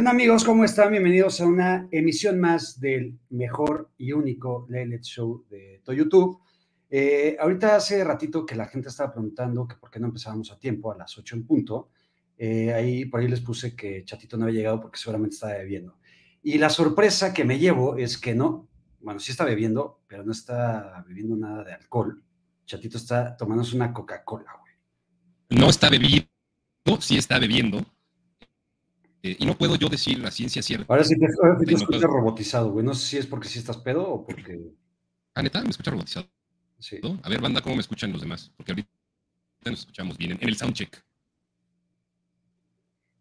¿Qué amigos? ¿Cómo están? Bienvenidos a una emisión más del mejor y único Lelet Show de todo YouTube. Eh, ahorita hace ratito que la gente estaba preguntando que por qué no empezábamos a tiempo, a las 8 en punto. Eh, ahí por ahí les puse que Chatito no había llegado porque seguramente estaba bebiendo. Y la sorpresa que me llevo es que no, bueno, sí está bebiendo, pero no está bebiendo nada de alcohol. Chatito está tomándose una Coca-Cola, güey. No está bebiendo, sí está bebiendo. Eh, y no puedo yo decir la ciencia cierta. Ahora sí te, ahora sí te escuchas robotizado, güey. No sé si es porque sí estás pedo o porque. Ah, neta, me escucha robotizado. Sí. A ver, banda, ¿cómo me escuchan los demás? Porque ahorita nos escuchamos bien en, el soundcheck.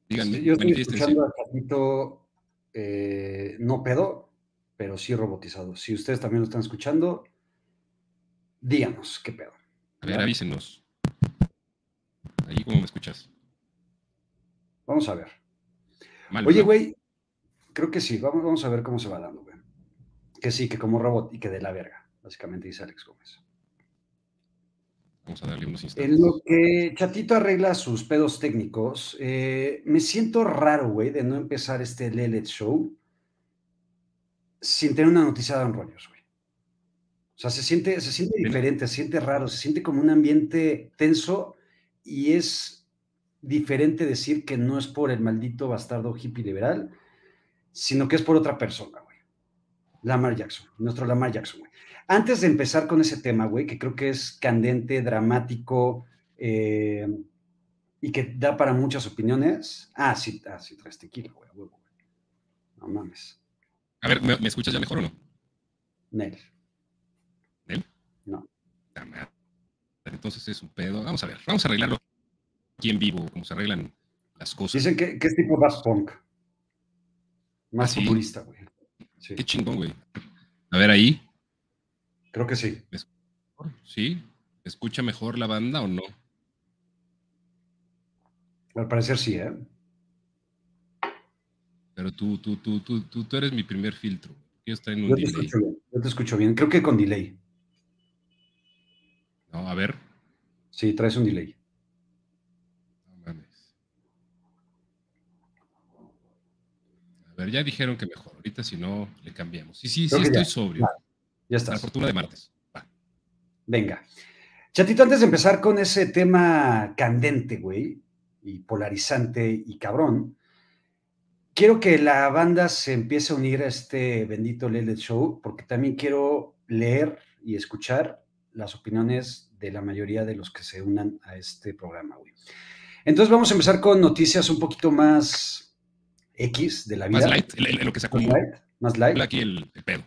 Díganme, sí, yo estoy escuchando a Chatito eh, no pedo, pero sí robotizado. Si ustedes también lo están escuchando, díganos qué pedo. A ver, avísenos. Ahí, ¿cómo me escuchas? Vamos a ver. Oye, güey, creo que sí. Vamos, vamos a ver cómo se va dando, güey. Que sí, que como robot y que de la verga, básicamente dice Alex Gómez. Vamos a darle unos instantes. En lo que Chatito arregla sus pedos técnicos, eh, me siento raro, güey, de no empezar este Lelet Show sin tener una noticia de Don Rollos, güey. O sea, se siente, se siente diferente, se siente raro, se siente como un ambiente tenso y es diferente decir que no es por el maldito bastardo hippie liberal, sino que es por otra persona, güey. Lamar Jackson, nuestro Lamar Jackson, güey. Antes de empezar con ese tema, güey, que creo que es candente, dramático eh, y que da para muchas opiniones. Ah, sí, ah, sí, traes tequila, güey, güey. No mames. A ver, ¿me, escuchas ya mejor o no? Nel. ¿Nel? No. Entonces es un pedo. Vamos a ver, vamos a arreglarlo aquí en vivo, cómo se arreglan las cosas. Dicen que, es tipo Daft Punk. Más ¿Ah, populista, güey. Qué chingón, güey. A ver ahí. Creo que sí. ¿Sí? ¿Escucha mejor la banda o no? Al parecer sí, ¿eh? Pero tú, tú, tú, tú, tú, tú eres mi primer filtro. Yo, en un te escucho bien. Yo te escucho bien. Creo que con delay. No, a ver. Sí, traes un delay. A ver, ya dijeron que mejor. Ahorita si no, le cambiamos. Sí, sí, sí, estoy sobrio. ya está. La fortuna de martes. Venga. Chatito, antes de empezar con ese tema candente, güey, y polarizante y cabrón, quiero que la banda se empiece a unir a este bendito Lele Show, porque también quiero leer y escuchar las opiniones de la mayoría de los que se unan a este programa, güey. Entonces vamos a empezar con noticias un poquito más X de la vida. Más light, en lo que se acumula. Más light. Más light. Aquí el, pedo.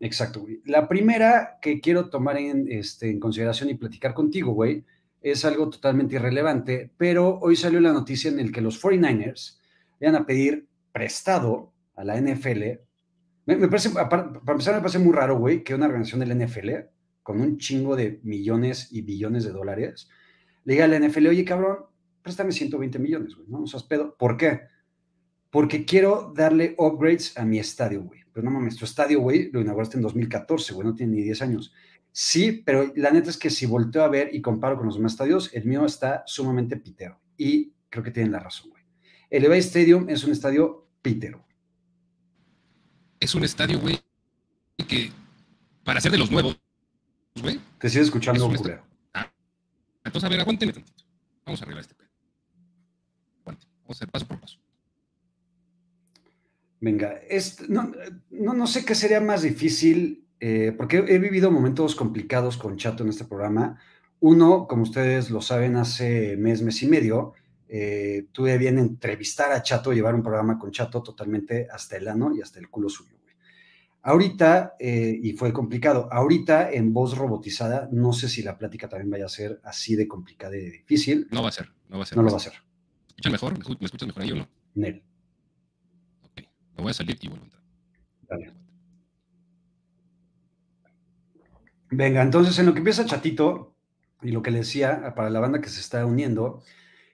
Exacto, güey. La primera que quiero tomar en, este, en consideración y platicar contigo, güey, es algo totalmente irrelevante, pero hoy salió la noticia en el que los 49ers van a pedir prestado a la NFL. Me, parece, para, empezar, me parece muy raro, güey, que una organización de la NFL, con un chingo de millones y billones de dólares, le diga a la NFL, oye, cabrón, préstame 120 millones, güey, ¿no? O sea, pedo. ¿Por qué? Porque quiero darle upgrades a mi estadio, güey. Pero no mames, tu estadio, güey, lo inauguraste en 2014, güey, no tiene ni 10 años. Sí, pero la neta es que si volteo a ver y comparo con los demás estadios, el mío está sumamente pitero. Y creo que tienen la razón, güey. El Levi Stadium es un estadio pitero. Es un estadio, güey, que para ser de los nuevos, güey. Te sigue escuchando, güey. Ah, entonces, a ver, aguántenme tantito. Vamos a arreglar este pedo. Aguante. Vamos a hacer paso por paso. Venga, no, no, sé qué sería más difícil, eh, porque he vivido momentos complicados con Chato en este programa. Uno, como ustedes lo saben, hace mes, mes y medio, eh, tuve bien entrevistar a Chato, llevar un programa con Chato totalmente hasta el ano y hasta el culo suyo. Ahorita, eh, y fue complicado, ahorita en voz robotizada, no sé si la plática también vaya a ser así de complicada y difícil. No va a ser, no va a ser. No lo va a ser. ¿Me mejor? ¿Me escuchas mejor ahí o no? Nel. Me voy a salir y vuelvo entrar. Venga, entonces en lo que empieza Chatito y lo que le decía para la banda que se está uniendo,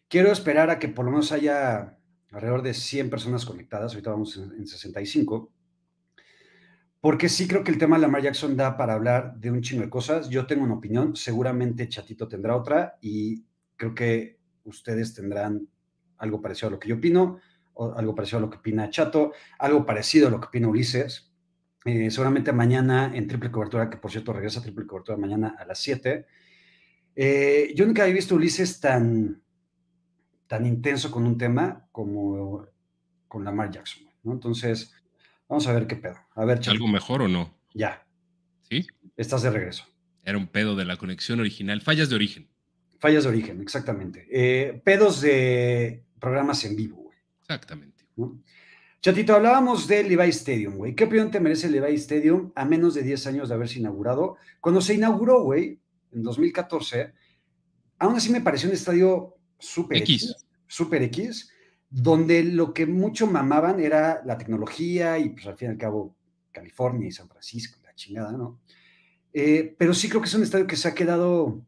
quiero esperar a que por lo menos haya alrededor de 100 personas conectadas, ahorita vamos en 65, porque sí creo que el tema de Lamar Jackson da para hablar de un chingo de cosas. Yo tengo una opinión, seguramente Chatito tendrá otra y creo que ustedes tendrán algo parecido a lo que yo opino algo parecido a lo que opina Chato, algo parecido a lo que opina Ulises. Eh, seguramente mañana en triple cobertura, que por cierto regresa a triple cobertura mañana a las 7. Eh, yo nunca había visto Ulises tan, tan intenso con un tema como con Lamar Jackson. ¿no? Entonces, vamos a ver qué pedo. A ver, ¿Algo mejor o no? Ya. ¿Sí? Estás de regreso. Era un pedo de la conexión original. Fallas de origen. Fallas de origen, exactamente. Eh, pedos de programas en vivo, Exactamente. Chatito, hablábamos del Levi Stadium, güey. ¿Qué opinión te merece el Levi Stadium a menos de 10 años de haberse inaugurado? Cuando se inauguró, güey, en 2014, aún así me pareció un estadio súper X, super X, donde lo que mucho mamaban era la tecnología y pues al fin y al cabo California y San Francisco, la chingada, ¿no? Eh, pero sí creo que es un estadio que se ha quedado,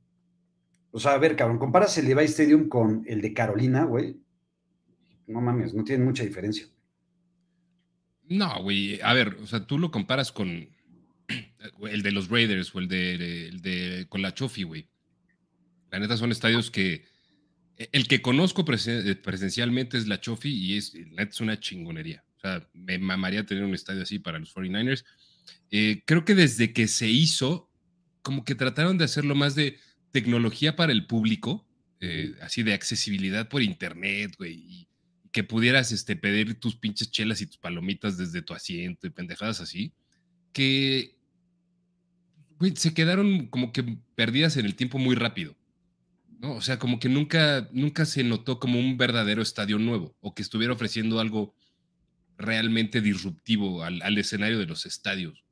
o sea, a ver, cabrón, comparas el Levi Stadium con el de Carolina, güey. No mames, no tienen mucha diferencia. No, güey, a ver, o sea, tú lo comparas con el de los Raiders o el de, el de con la Chofi, güey. La neta son estadios que e, el que conozco eh, presencialmente es la Chofi y es, la neta es una chingonería. O sea, me mamaría tener un estadio así para los 49ers. Eh, creo que desde que se hizo, como que trataron de hacerlo más de tecnología para el público, eh, así de accesibilidad por internet, güey, y que pudieras este, pedir tus pinches chelas y tus palomitas desde tu asiento y pendejadas así, que güey, se quedaron como que perdidas en el tiempo muy rápido. ¿no? O sea, como que nunca, nunca se notó como un verdadero estadio nuevo o que estuviera ofreciendo algo realmente disruptivo al, escenario de los estadios.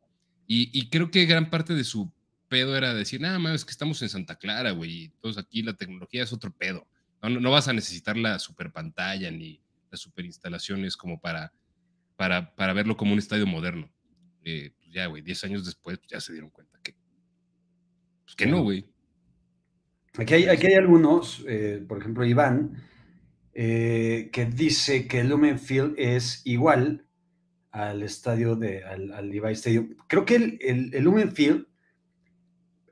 Y, creo que gran parte de su pedo era decir, nada más es que estamos en Santa Clara, güey, entonces aquí la tecnología es otro pedo. No, vas a necesitar la super pantalla ni las super instalaciones como para, para, para verlo como un estadio moderno. Eh, pues ya, güey, 10 años después pues ya se dieron cuenta que, pues que no, güey. Aquí hay, aquí hay algunos, eh, por ejemplo, Iván, eh, que dice que el Lumen Field es igual al estadio de, al, al Levi Stadium. Creo que el, el, Lumen Field,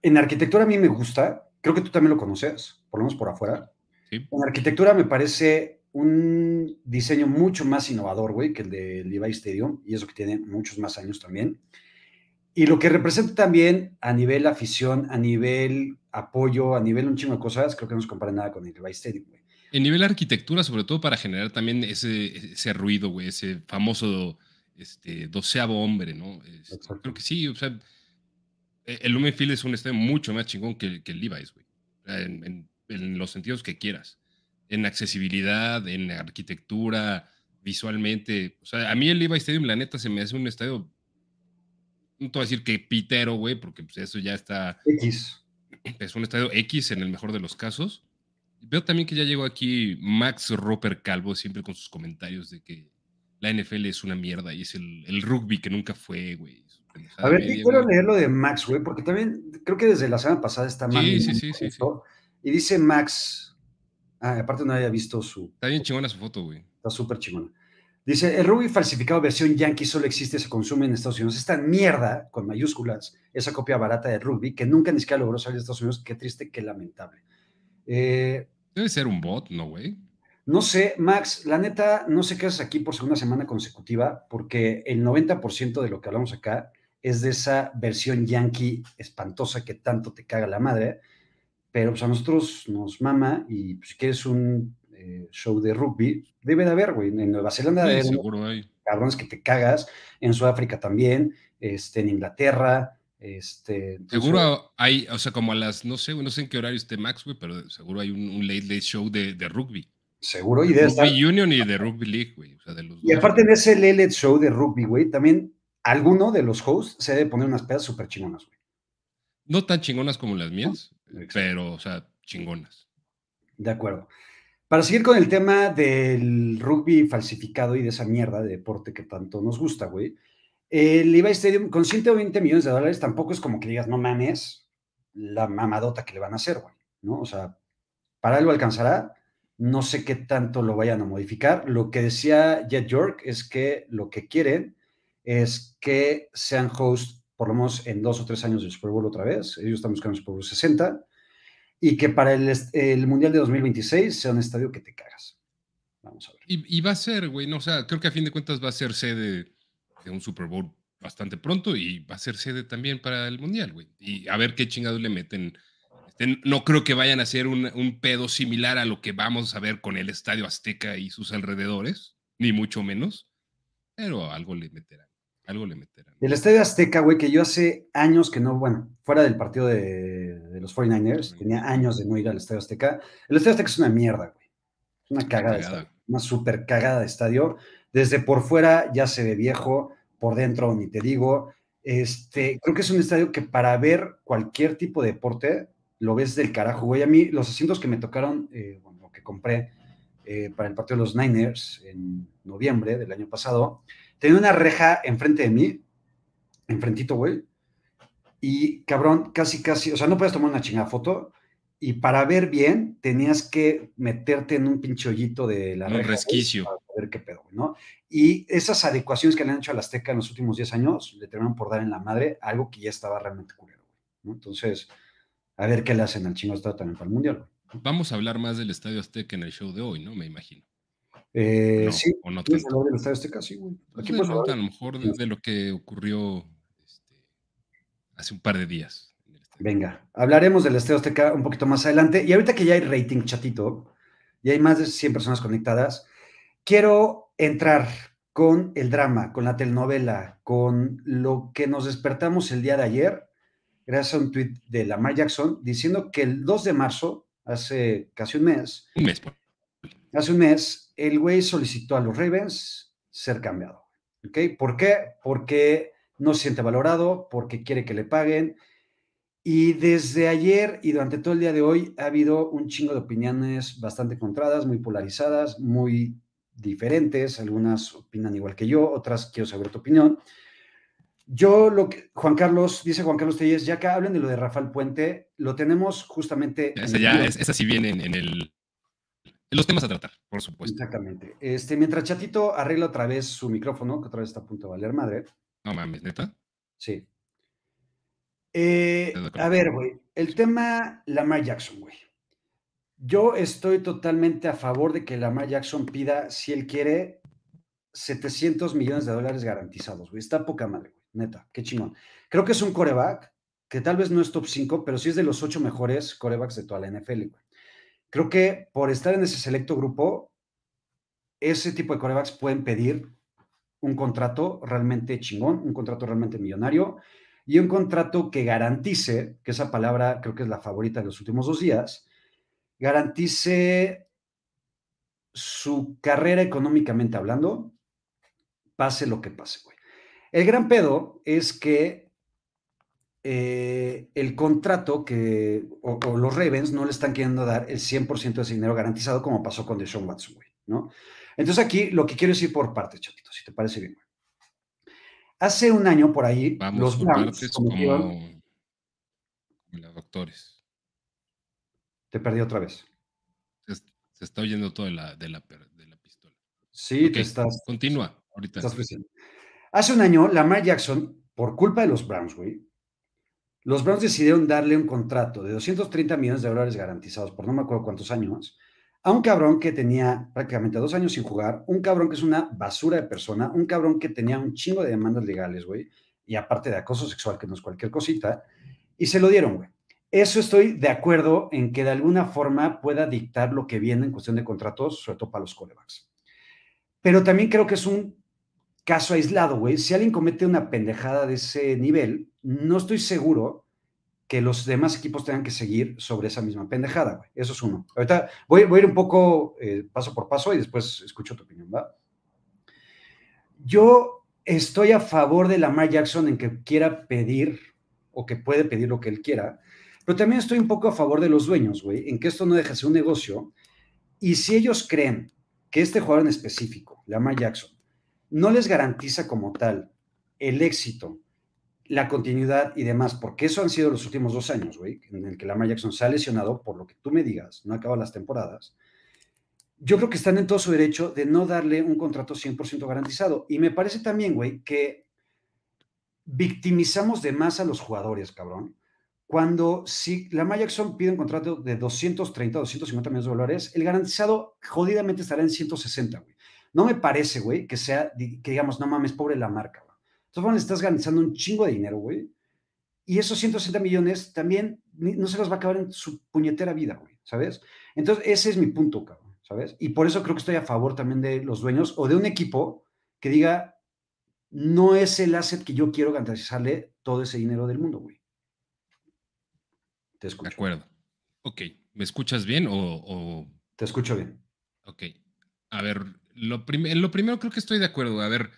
en arquitectura a mí me gusta, creo que tú también lo conoces, por lo menos por afuera. En arquitectura me parece un diseño mucho más innovador, güey, que el de Levi Stadium, y eso que tiene muchos más años también. Y lo que representa también a nivel afición, a nivel apoyo, a nivel un chingo de cosas, creo que no se compara nada con el Levi Stadium, güey. En nivel arquitectura, sobre todo para generar también ese, ese ruido, güey, ese famoso este, doceavo hombre, ¿no? Este, creo que sí, o sea, e, el Lumenfield es un estadio mucho más chingón que, que el Levi's, güey. En, en, los sentidos que quieras. En accesibilidad, en arquitectura, visualmente. O sea, a mí el Levi's Stadium, la neta, se me hace un estadio no te voy a decir que pitero, güey, porque pues, eso ya está. X. Es un estadio X en el mejor de los casos. Veo también que ya llegó aquí Max Roper Calvo, siempre con sus comentarios de que la NFL es una mierda y es el, rugby que nunca fue, güey. A ver, quiero leer lo de Max, güey, porque también creo que desde la semana pasada está mal. Sí, sí, sí, sí, Y dice Max, ah, aparte no había visto su. Está bien chingona su foto, güey. Está súper chingona. Dice, el rugby falsificado versión yankee solo existe, se consume en Estados Unidos. Esta mierda, con mayúsculas, esa copia barata de rugby, que nunca ni siquiera logró salir de Estados Unidos, qué triste, qué lamentable. Eh, Debe ser un bot, ¿no, güey? No sé, Max, la neta, no sé qué haces aquí por segunda semana consecutiva, porque el 90% de lo que hablamos acá es de esa versión yankee espantosa que tanto te caga la madre, pero pues a nosotros nos mama y pues, si quieres un eh, show de rugby, debe de haber, güey. En Nueva Zelanda sí, seguro hay. cabrones que te cagas, en Sudáfrica también, este, en Inglaterra, este, seguro hay, o sea, como a las, no sé, no sé en qué horario esté Max, güey, pero seguro hay un, late late show de, de rugby. Seguro, y de Rugby Union y de Rugby League, güey. O sea, de los y aparte de ese late late show de rugby, güey, también alguno de los hosts se debe poner unas pedas súper chingonas, güey. No tan chingonas como las mías, pero, o sea, chingonas. De acuerdo. Para seguir con el tema del rugby falsificado y de esa mierda de deporte que tanto nos gusta, güey. El Levi Stadium con 120 millones de dólares tampoco es como que digas, no mames, la mamadota que le van a hacer, güey, ¿no? O sea, para él lo alcanzará. No sé qué tanto lo vayan a modificar. Lo que decía Jet York es que lo que quieren es que sean host por lo menos en dos o tres años del Super Bowl otra vez. Ellos están buscando el Super Bowl 60 y que para el, el, Mundial de 2026 sea un estadio que te cagas. Vamos a ver. Y, va a ser, güey, no, o sea, creo que a fin de cuentas va a ser sede de un Super Bowl bastante pronto y va a ser sede también para el Mundial, güey. Y a ver qué chingados le meten. Este, no creo que vayan a hacer un, un, pedo similar a lo que vamos a ver con el Estadio Azteca y sus alrededores, ni mucho menos, pero algo le meterán. Algo le meterán. El Estadio Azteca, güey, que yo hace años que no, bueno, fuera del partido de, de los 49ers, tenía años de no ir al Estadio Azteca. El Estadio Azteca es una mierda, güey. Es una cagada, una super cagada de estadio. Desde por fuera ya se ve viejo, por dentro ni te digo. Este, creo que es un estadio que para ver cualquier tipo de deporte lo ves del carajo, güey. A mí los asientos que me tocaron, eh, bueno, que compré eh, para el partido de los Niners en noviembre del año pasado, tenía una reja enfrente de mí, enfrentito, güey. Y cabrón, casi, casi, o sea, no puedes tomar una chingada foto, y para ver bien tenías que meterte en un pinchollito de la un resquicio para ver qué pedo, ¿no? Y esas adecuaciones que le han hecho a la Azteca en los últimos 10 años le terminaron por dar en la madre algo que ya estaba realmente culero, ¿no? Entonces, a ver qué le hacen al chino estado también para el Mundial. Vamos a hablar más del Estadio Azteca en el show de hoy, ¿no? Me imagino. Eh, sí, o no del sí, güey. Aquí pues, a lo mejor de, lo que ocurrió este, hace un par de días. Venga, hablaremos del Estadio Azteca un poquito más adelante. Y ahorita que ya hay rating chatito, y hay más de 100 personas conectadas, quiero entrar con el drama, con la telenovela, con lo que nos despertamos el día de ayer, gracias a un tweet de Lamar Jackson, diciendo que el 2 de marzo, hace casi un mes, un mes, hace un mes, el güey solicitó a los Ravens ser cambiado. ¿Ok? ¿Por qué? Porque no se siente valorado, porque quiere que le paguen y desde ayer y durante todo el día de hoy ha habido un chingo de opiniones bastante encontradas, muy polarizadas, muy diferentes. Algunas opinan igual que yo, otras quiero saber tu opinión. Yo lo que, Juan Carlos, dice Juan Carlos Telles, ya que hablen de lo de Rafael Puente, lo tenemos justamente. Esa ya, esa sí viene en, el, los temas a tratar, por supuesto. Exactamente. Este, mientras Chatito arregla otra vez su micrófono, que otra vez está a punto de valer madre. No mames, neta. Sí. Eh, a ver, güey, el tema Lamar Jackson, güey. Yo estoy totalmente a favor de que Lamar Jackson pida, si él quiere, 700 millones de dólares garantizados, güey. Está poca madre, güey. Neta, qué chingón. Creo que es un coreback que tal vez no es top 5, pero sí es de los ocho mejores corebacks de toda la NFL, güey. Creo que por estar en ese selecto grupo, ese tipo de corebacks pueden pedir un contrato realmente chingón, un contrato realmente millonario y un contrato que garantice, que esa palabra creo que es la favorita de los últimos dos días, garantice su carrera económicamente hablando, pase lo que pase, güey. El gran pedo es que eh, el contrato que, o, los Ravens no le están queriendo dar el 100% de ese dinero garantizado como pasó con Deshaun Watson, güey, ¿no? Entonces aquí lo que quiero decir por parte, chatito, si te parece bien, güey. Hace un año por ahí, los Browns como, los doctores. Te perdí otra vez. Se, está oyendo todo de la, de la, pistola. Sí, te estás. Continúa. Ahorita. Hace un año, Lamar Jackson, por culpa de los Browns, güey, los Browns decidieron darle un contrato de 230 millones de dólares garantizados por no me acuerdo cuántos años a un cabrón que tenía prácticamente dos años sin jugar, un cabrón que es una basura de persona, un cabrón que tenía un chingo de demandas legales, güey, y aparte de acoso sexual, que no es cualquier cosita, y se lo dieron, güey. Eso estoy de acuerdo en que de alguna forma pueda dictar lo que viene en cuestión de contratos, sobre todo para los corebacks. Pero también creo que es un caso aislado, güey. Si alguien comete una pendejada de ese nivel, no estoy seguro que los demás equipos tengan que seguir sobre esa misma pendejada, güey. Eso es uno. Ahorita voy, voy a ir un poco eh, paso por paso y después escucho tu opinión, ¿va? Yo estoy a favor de Lamar Jackson en que quiera pedir o que puede pedir lo que él quiera, pero también estoy un poco a favor de los dueños, güey, en que esto no deje de ser un negocio. Y si ellos creen que este jugador en específico, Lamar Jackson, no les garantiza como tal el éxito la continuidad y demás, porque eso han sido los últimos dos años, güey, en el que Lamar Jackson se ha lesionado, por lo que tú me digas, no acaba las temporadas. Yo creo que están en todo su derecho de no darle un contrato 100% garantizado. Y me parece también, güey, que victimizamos de más a los jugadores, cabrón, cuando si la Jackson pide un contrato de 230, 250 millones de dólares, el garantizado jodidamente estará en 160, güey. No me parece, güey, que sea, que digamos, no mames, pobre la marca, güey. Entonces, le estás garantizando un chingo de dinero, güey. Y esos 160 millones también no se los va a acabar en su puñetera vida, güey, ¿sabes? Entonces, ese es mi punto, cabrón, ¿sabes? Y por eso creo que estoy a favor también de los dueños o de un equipo que diga, no es el asset que yo quiero garantizarle todo ese dinero del mundo, güey. Te escucho. De acuerdo. Ok. ¿Me escuchas bien o, Te escucho bien. Ok. A ver, lo, lo primero creo que estoy de acuerdo. A ver,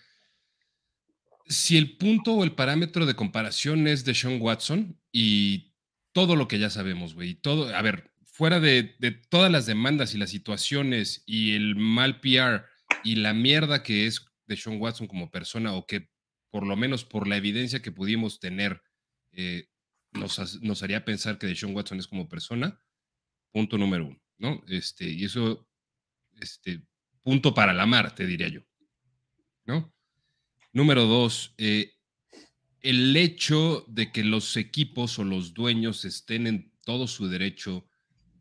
si el punto o el parámetro de comparación es de Sean Watson y todo lo que ya sabemos, güey, todo, a ver, fuera de, de, todas las demandas y las situaciones y el mal PR y la mierda que es de Sean Watson como persona o que por lo menos por la evidencia que pudimos tener eh, nos, haría pensar que Sean Watson es como persona, punto número uno, ¿no? Este, y eso, este, punto para la mar, te diría yo, ¿no? Número dos, eh, el hecho de que los equipos o los dueños estén en todo su derecho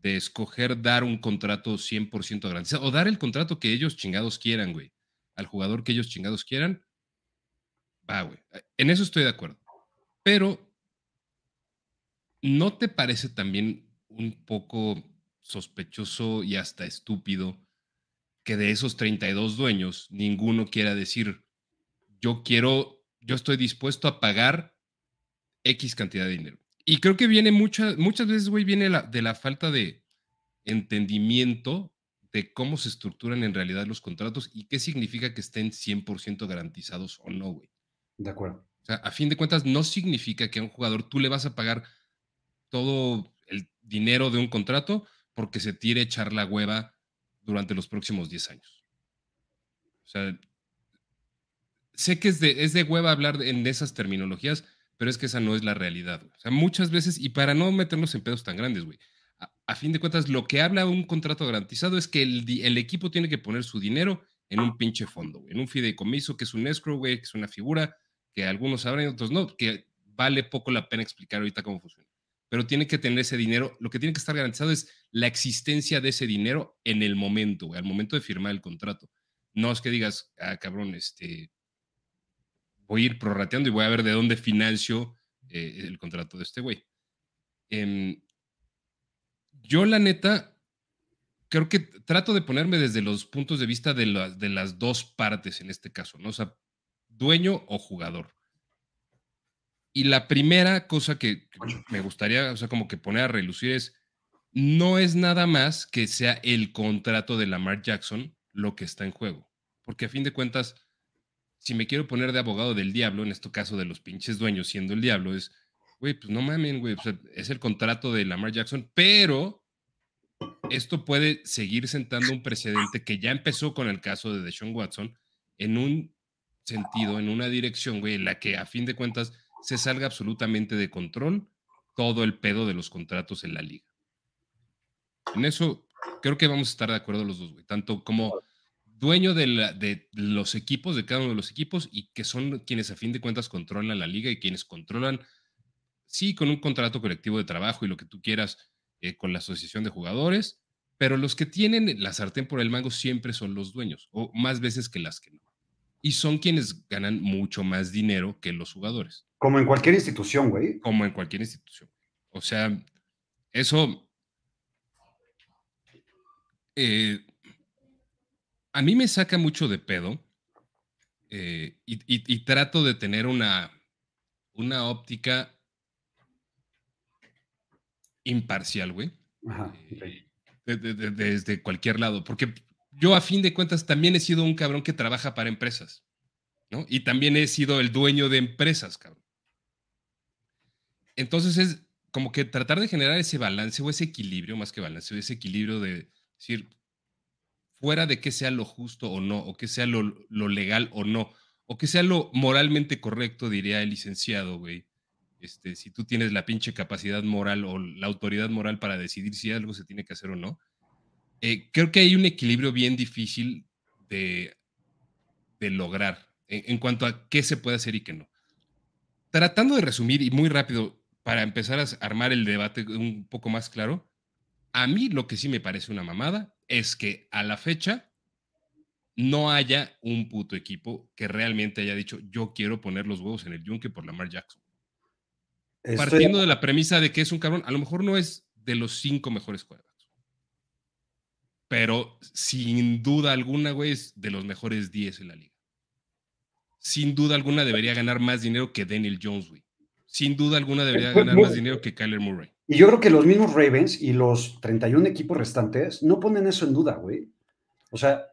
de escoger dar un contrato 100% garantizado o dar el contrato que ellos chingados quieran, güey, al jugador que ellos chingados quieran, va, güey. En eso estoy de acuerdo. Pero ¿no te parece también un poco sospechoso y hasta estúpido que de esos 32 dueños ninguno quiera decir, yo quiero, yo estoy dispuesto a pagar X cantidad de dinero? Y creo que viene muchas muchas veces, güey, viene de la falta de entendimiento de cómo se estructuran en realidad los contratos y qué significa que estén 100% garantizados o no, güey. De acuerdo. O sea, a fin de cuentas, no significa que a un jugador tú le vas a pagar todo el dinero de un contrato porque se tire echar la hueva durante los próximos 10 años. O sea, sé que es de, es de hueva hablar en esas terminologías, pero es que esa no es la realidad. O sea, muchas veces, y para no meternos en pedos tan grandes, güey, a, fin de cuentas, lo que habla un contrato garantizado es que el, equipo tiene que poner su dinero en un pinche fondo, en un fideicomiso que es un escrow, güey, que es una figura que algunos sabrán y otros no, que vale poco la pena explicar ahorita cómo funciona pero tiene que tener ese dinero. Lo que tiene que estar garantizado es la existencia de ese dinero en el momento, al momento de firmar el contrato. No es que digas, ah, cabrón, este, voy a ir prorrateando y voy a ver de dónde financio eh, el contrato de este güey. Em, yo, la neta, creo que trato de ponerme desde los puntos de vista de, de las dos partes en este caso, ¿no? O sea, dueño o jugador. Y la primera cosa que me gustaría, o sea, como que poner a relucir es, no es nada más que sea el contrato de Lamar Jackson lo que está en juego. Porque a fin de cuentas, si me quiero poner de abogado del diablo, en este caso de los pinches dueños siendo el diablo, es, güey, pues no mamen, güey, es el contrato de Lamar Jackson, pero esto puede seguir sentando un precedente que ya empezó con el caso de Deshaun Watson en un sentido, en una dirección, güey, en la que a fin de cuentas se salga absolutamente de control todo el pedo de los contratos en la liga. En eso creo que vamos a estar de acuerdo los dos, güey. Tanto como dueño de, de, los equipos, de cada uno de los equipos, y que son quienes a fin de cuentas controlan la liga y quienes controlan, sí, con un contrato colectivo de trabajo y lo que tú quieras eh, con la asociación de jugadores, pero los que tienen la sartén por el mango siempre son los dueños, o más veces que las que no. Y son quienes ganan mucho más dinero que los jugadores. Como en cualquier institución, güey. Como en cualquier institución. O sea, eso. Eh, a mí me saca mucho de pedo eh, y, trato de tener una, una óptica imparcial, güey. Ajá, eh, desde cualquier lado, porque yo a fin de cuentas también he sido un cabrón que trabaja para empresas, ¿no? Y también he sido el dueño de empresas, cabrón. Entonces es como que tratar de generar ese balance o ese equilibrio, más que balance, ese equilibrio de decir, fuera de que sea lo justo o no, o que sea lo, legal o no, o que sea lo moralmente correcto, diría el licenciado, güey. Este, si tú tienes la pinche capacidad moral o la autoridad moral para decidir si algo se tiene que hacer o no, eh, creo que hay un equilibrio bien difícil de, lograr en, en, cuanto a qué se puede hacer y qué no. Tratando de resumir y muy rápido, para empezar a armar el debate un poco más claro, a mí lo que sí me parece una mamada es que a la fecha no haya un puto equipo que realmente haya dicho yo quiero poner los huevos en el yunque por Lamar Jackson. Partiendo de la premisa de que es un cabrón, a lo mejor no es de los cinco mejores quarterbacks. Pero sin duda alguna, güey, es de los mejores 10 en la liga. Sin duda alguna debería ganar más dinero que Daniel Jones, güey. Sin duda alguna debería ganar más dinero que Kyler Murray. Y yo creo que los mismos Ravens y los 31 equipos restantes no ponen eso en duda, güey. O sea,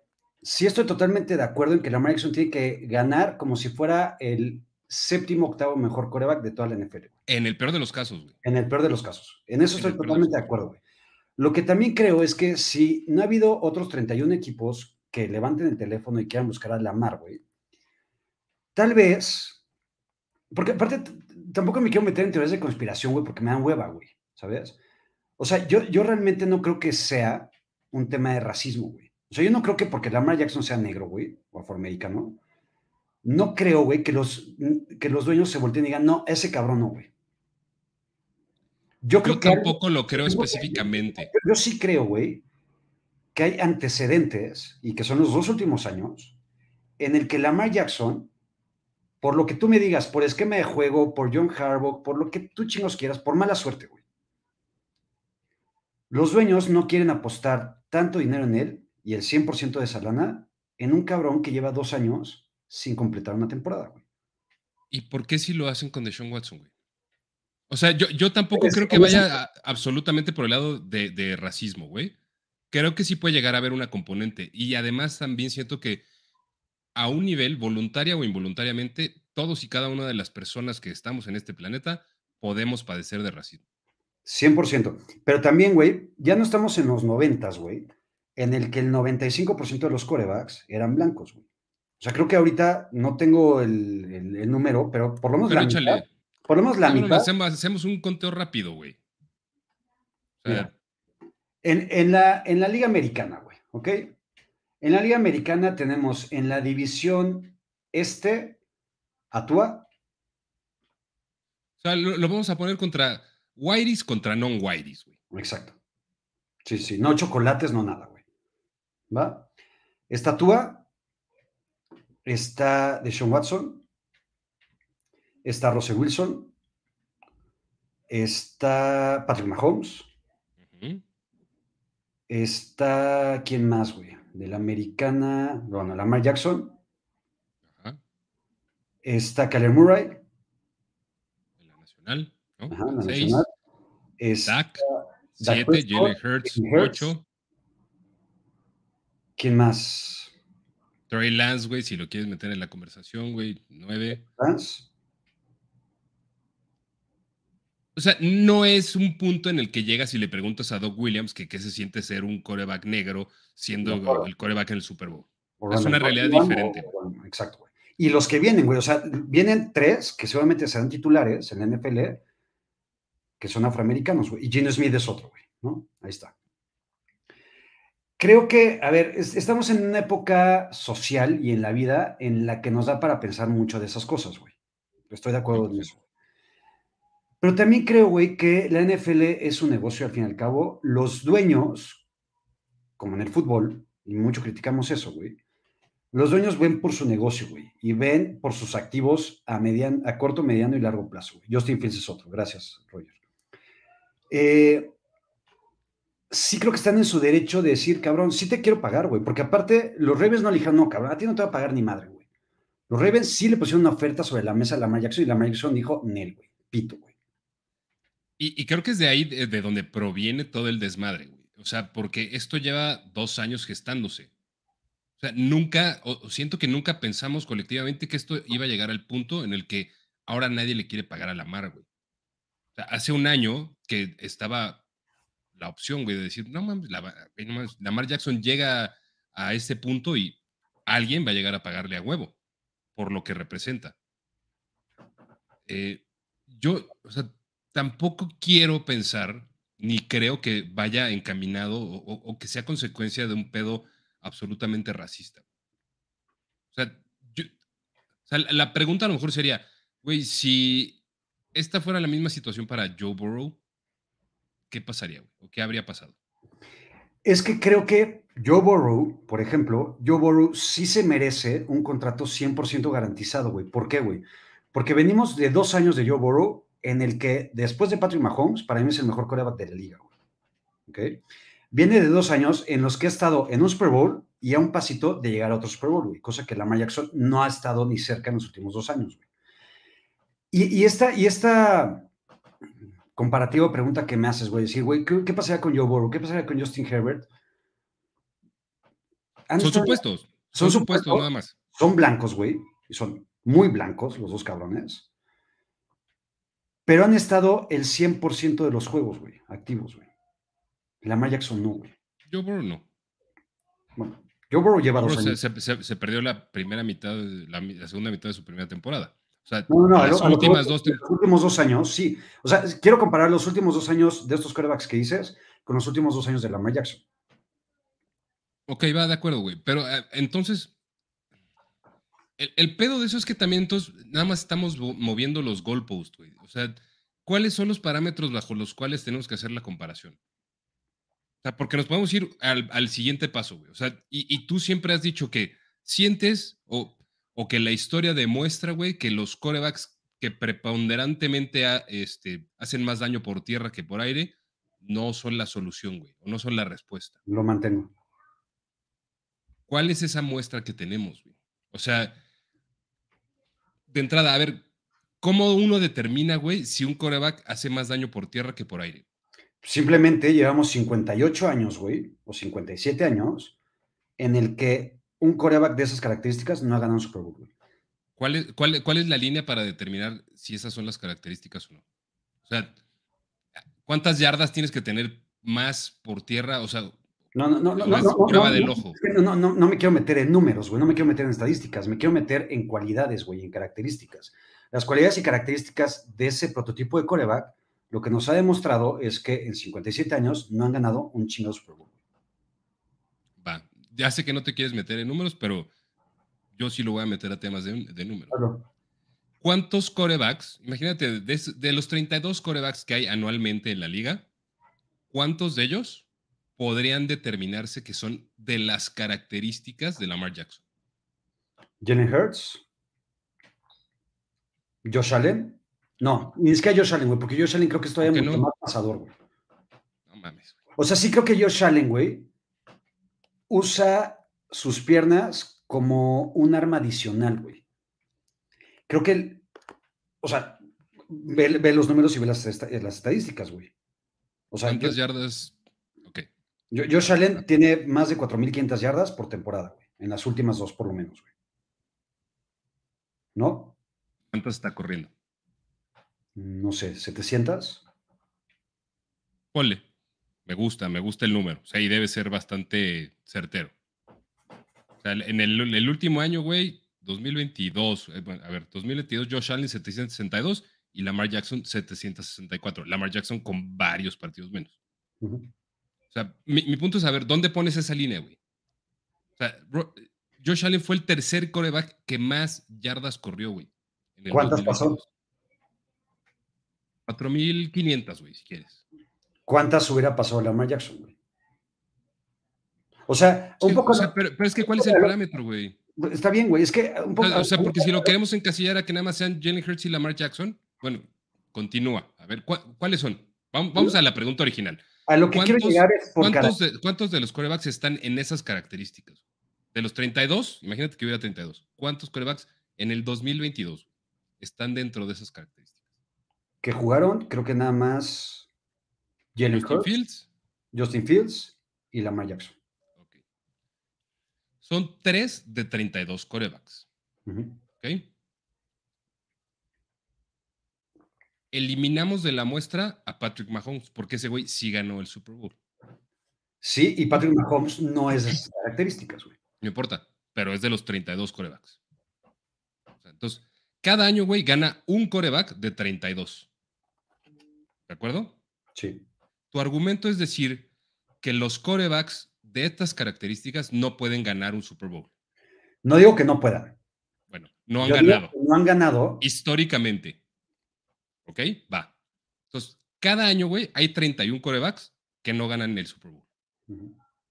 sí estoy totalmente de acuerdo en que Lamar Jackson tiene que ganar como si fuera el séptimo, octavo mejor coreback de toda la NFL. En el peor de los casos, güey. En el peor de los casos. En eso estoy totalmente de acuerdo, güey. Lo que también creo es que si no ha habido otros 31 equipos que levanten el teléfono y quieran buscar a Lamar, güey, tal vez, porque aparte tampoco me quiero meter en teorías de conspiración, güey, porque me dan hueva, güey, ¿sabes? O sea, yo, yo realmente no creo que sea un tema de racismo, güey. O sea, yo no creo que porque Lamar Jackson sea negro, güey, o afroamericano, no creo, güey, que los, que los dueños se volteen y digan, no, ese cabrón no, güey. Yo, creo tampoco lo creo específicamente. yo, sí creo, güey, que hay antecedentes, y que son los dos últimos años, en el que Lamar Jackson, por lo que tú me digas, por esquema de juego, por John Harbaugh, por lo que tú chingos quieras, por mala suerte, güey. Los dueños no quieren apostar tanto dinero en él y el 100% de esa lana en un cabrón que lleva dos años sin completar una temporada, güey. ¿Y por qué si lo hacen con Deshaun Watson, güey? O sea, yo, yo tampoco creo que vaya absolutamente por el lado de, racismo, güey. Creo que sí puede llegar a haber una componente. Y además también siento que a un nivel, voluntaria o involuntariamente, todos y cada una de las personas que estamos en este planeta podemos padecer de racismo. 100%. Pero también, güey, ya no estamos en los noventas, güey, en el que el 95% de los corebacks eran blancos, güey. O sea, creo que ahorita no tengo el, número, pero por lo menos la mitad. Por lo menos la mitad. Hacemos, un conteo rápido, güey. en, la, en la Liga Americana, güey, ¿ok? En la Liga Americana tenemos en la división este, Atua. O sea, lo, vamos a poner contra Whiteys contra non-Whiteys, güey. Exacto. Sí, sí, no chocolates, no nada, güey. ¿Va? Esta Tua está Deshaun Watson, está Russell Wilson, está Patrick Mahomes, está, ¿quién más, güey? De la americana, bueno, Lamar Jackson, está Kyler Murray. De la nacional, ¿no? Ajá, la nacional. Está Dak, 7, Jalen Hurts, 8. ¿Quién más? Trey Lance, güey, si lo quieres meter en la conversación, güey, nueve. Lance. O sea, no es un punto en el que llegas y le preguntas a Doug Williams que qué se siente ser un coreback negro siendo el coreback en el Super Bowl. es una realidad diferente. exacto, güey. Y los que vienen, güey, o sea, vienen tres que seguramente serán titulares en la NFL, que son afroamericanos, güey. Y Gino Smith es otro, güey, ¿no? Ahí está. Creo que, a ver, estamos en una época social y en la vida en la que nos da para pensar mucho de esas cosas, güey. Estoy de acuerdo en eso. Pero también creo, güey, que la NFL es un negocio al fin y al cabo. Los dueños, como en el fútbol, y mucho criticamos eso, güey, los dueños ven por su negocio, güey, y ven por sus activos a, median, a corto, mediano y largo plazo, güey. Justin Fields es otro. Gracias, Roger. Eh, sí creo que están en su derecho de decir, cabrón, sí te quiero pagar, güey. Porque aparte, los Ravens no le dijeron, no, cabrón, a ti no te va a pagar ni madre, güey. Los Ravens sí le pusieron una oferta sobre la mesa a Lamar Jackson y Lamar Jackson dijo, Nel, güey, pito, güey. Y, creo que es de ahí de, donde proviene todo el desmadre, güey. O sea, porque esto lleva dos años gestándose. O sea, nunca, o, siento que nunca pensamos colectivamente que esto iba a llegar al punto en el que ahora nadie le quiere pagar a Lamar, güey. O sea, hace un año que estaba la opción, güey, de decir, no mames, la, Lamar Jackson llega a ese punto y alguien va a llegar a pagarle a huevo por lo que representa. Eh, yo, o sea, tampoco quiero pensar, ni creo que vaya encaminado o, que sea consecuencia de un pedo absolutamente racista. O sea, la pregunta a lo mejor sería, güey, si esta fuera la misma situación para Joe Burrow, ¿qué pasaría, güey? ¿O qué habría pasado? Es que creo que Joe Burrow, por ejemplo, Joe Burrow sí se merece un contrato 100% garantizado, güey. ¿Por qué, güey? Porque venimos de dos años de Joe Burrow en el que después de Patrick Mahomes, para mí es el mejor coreback de la liga, güey. ¿Ok? Viene de dos años en los que ha estado en un Super Bowl y a un pasito de llegar a otro Super Bowl, güey. Cosa que Lamar Jackson no ha estado ni cerca en los últimos dos años, güey. Y, y esta, y esta comparativo pregunta que me haces, güey, decir, güey, ¿qué, pasaría con Joe Burrow? ¿Qué pasaría con Justin Herbert? son supuestos. Son, supuestos, nada más. Son blancos, güey. Son muy blancos los dos cabrones. Pero han estado el 100% de los juegos, güey, activos, güey. Lamar Jackson no, güey. Joe Burrow no. Bueno, Joe Burrow lleva dos años. Se, perdió la primera mitad, la, la segunda mitad de su primera temporada. O sea, no, no, las últimas dos los últimos dos años, sí. O sea, quiero comparar los últimos dos años de estos quarterbacks que dices con los últimos dos años de Lamar Jackson. Ok, va de acuerdo, güey. Pero eh, entonces, el, pedo de eso es que también entonces nada más estamos moviendo los goalposts, güey. O sea, ¿cuáles son los parámetros bajo los cuales tenemos que hacer la comparación? O sea, porque nos podemos ir al, siguiente paso, güey. O sea, y, y, tú siempre has dicho que sientes o o que la historia demuestra, güey, que los corebacks que preponderantemente este, hacen más daño por tierra que por aire, no son la solución, güey, o no son la respuesta. Lo mantengo. ¿Cuál es esa muestra que tenemos, güey? O sea, de entrada, a ver, ¿cómo uno determina, güey, si un coreback hace más daño por tierra que por aire? Simplemente llevamos 58 años, güey, o 57 años, en el que un coreback de esas características no ha ganado un Super Bowl. ¿Cuál es, cuál, ¿Cuál es la línea para determinar si esas son las características o no? O sea, ¿cuántas yardas tienes que tener más por tierra? O sea, no, no, no, no, no, prueba del ojo. No, no, no me quiero meter en números, güey, no me quiero meter en estadísticas, me quiero meter en cualidades, güey, en características. Las cualidades y características de ese prototipo de coreback, lo que nos ha demostrado es que en 57 años no han ganado un chingado Super Bowl ya sé que no te quieres meter en números, pero yo sí lo voy a meter a temas de, números. ¿Cuántos corebacks, imagínate, de, los 32 corebacks que hay anualmente en la liga, cuántos de ellos podrían determinarse que son de las características de Lamar Jackson? Jalen Hurts. Josh Allen. No, ni es que a Josh Allen, güey, porque Josh Allen creo que es todavía mucho más pasador, güey. No mames. Güey. O sea, sí creo que Josh Allen, güey, usa sus piernas como un arma adicional, güey. Creo que, o sea, ve, los números y ve las, estadísticas, güey. O sea, ¿Cuántas yardas? Josh Allen tiene más de 4.500 yardas por temporada, güey. En las últimas dos, por lo menos, güey. ¿No? ¿Cuántas está corriendo? No sé, ¿700? Ponle. Me gusta, me gusta el número. O sea, y debe ser bastante certero. O sea, en el, último año, güey, 2022, eh, a ver, 2022, Josh Allen 762 y Lamar Jackson 764. Lamar Jackson con varios partidos menos. O sea, mi, punto es saber, ¿dónde pones esa línea, güey? O sea, Josh Allen fue el tercer coreback que más yardas corrió, güey. ¿Cuántas pasó? 4.500, güey, si quieres. ¿Cuántas hubiera pasado Lamar Jackson, güey? O sea, un poco. pero, es que, ¿cuál es el parámetro, güey? Está bien, güey. Es que un poco. O sea, porque si lo queremos encasillar a que nada más sean Jalen Hurts y Lamar Jackson, bueno, continúa. A ver, ¿cuáles son? Vamos, a la pregunta original. A lo que quiero llegar es por ¿cuántos, de, ¿Cuántos de los corebacks están en esas características? De los 32, imagínate que hubiera 32. ¿Cuántos corebacks en el 2022 están dentro de esas características? Que jugaron, creo que nada más Justin Fields. Justin Fields y Lamar Jackson. Son tres de 32 corebacks. Eliminamos de la muestra a Patrick Mahomes, porque ese güey sí ganó el Super Bowl. Sí, y Patrick Mahomes no es de esas características, güey. No importa, pero es de los 32 corebacks. entonces, cada año, güey, gana un coreback de 32. ¿De acuerdo? Sí. Tu argumento es decir que los corebacks de estas características no pueden ganar un Super Bowl. No digo que no puedan. Bueno, no han ganado. No han ganado. Históricamente. ¿Ok? Va. Entonces, cada año, güey, hay 31 corebacks que no ganan el Super Bowl.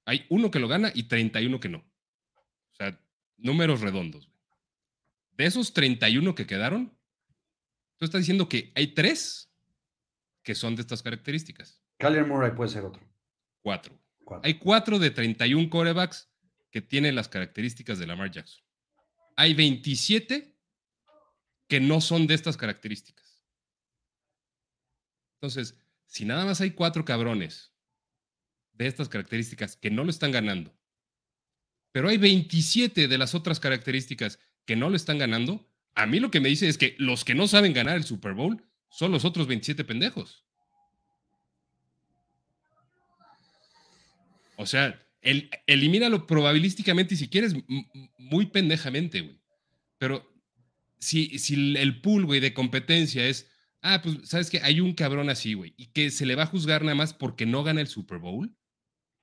Hay uno que lo gana y 31 que no. O sea, números redondos. Güey. De esos 31 que quedaron, tú estás diciendo que hay tres que son de estas características. Kyler Murray puede ser otro. Cuatro. Hay cuatro de 31 corebacks que tienen las características de Lamar Jackson. Hay 27 que no son de estas características. Entonces, si nada más hay cuatro cabrones de estas características que no lo están ganando, pero hay 27 de las otras características que no lo están ganando, a mí lo que me dice es que los que no saben ganar el Super Bowl son los otros 27 pendejos. O sea, el, elimínalo probabilísticamente y si quieres, muy pendejamente, güey. Pero si, si el pool, güey, de competencia es, ah, pues, ¿sabes que Hay un cabrón así, güey, y que se le va a juzgar nada más porque no gana el Super Bowl.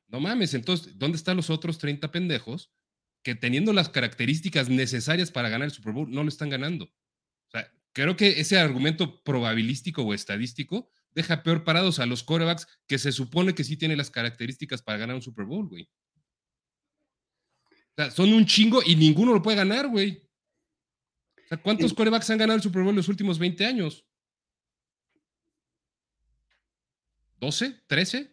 No mames, entonces, ¿dónde están los otros 30 pendejos que teniendo las características necesarias para ganar el Super Bowl no lo están ganando? O sea, creo que ese argumento probabilístico o estadístico deja peor parados a los corebacks que se supone que sí tienen las características para ganar un Super Bowl, güey. O sea, son un chingo y ninguno lo puede ganar, güey. O sea, ¿cuántos corebacks han ganado el Super Bowl en los últimos 20 años? ¿12? ¿13?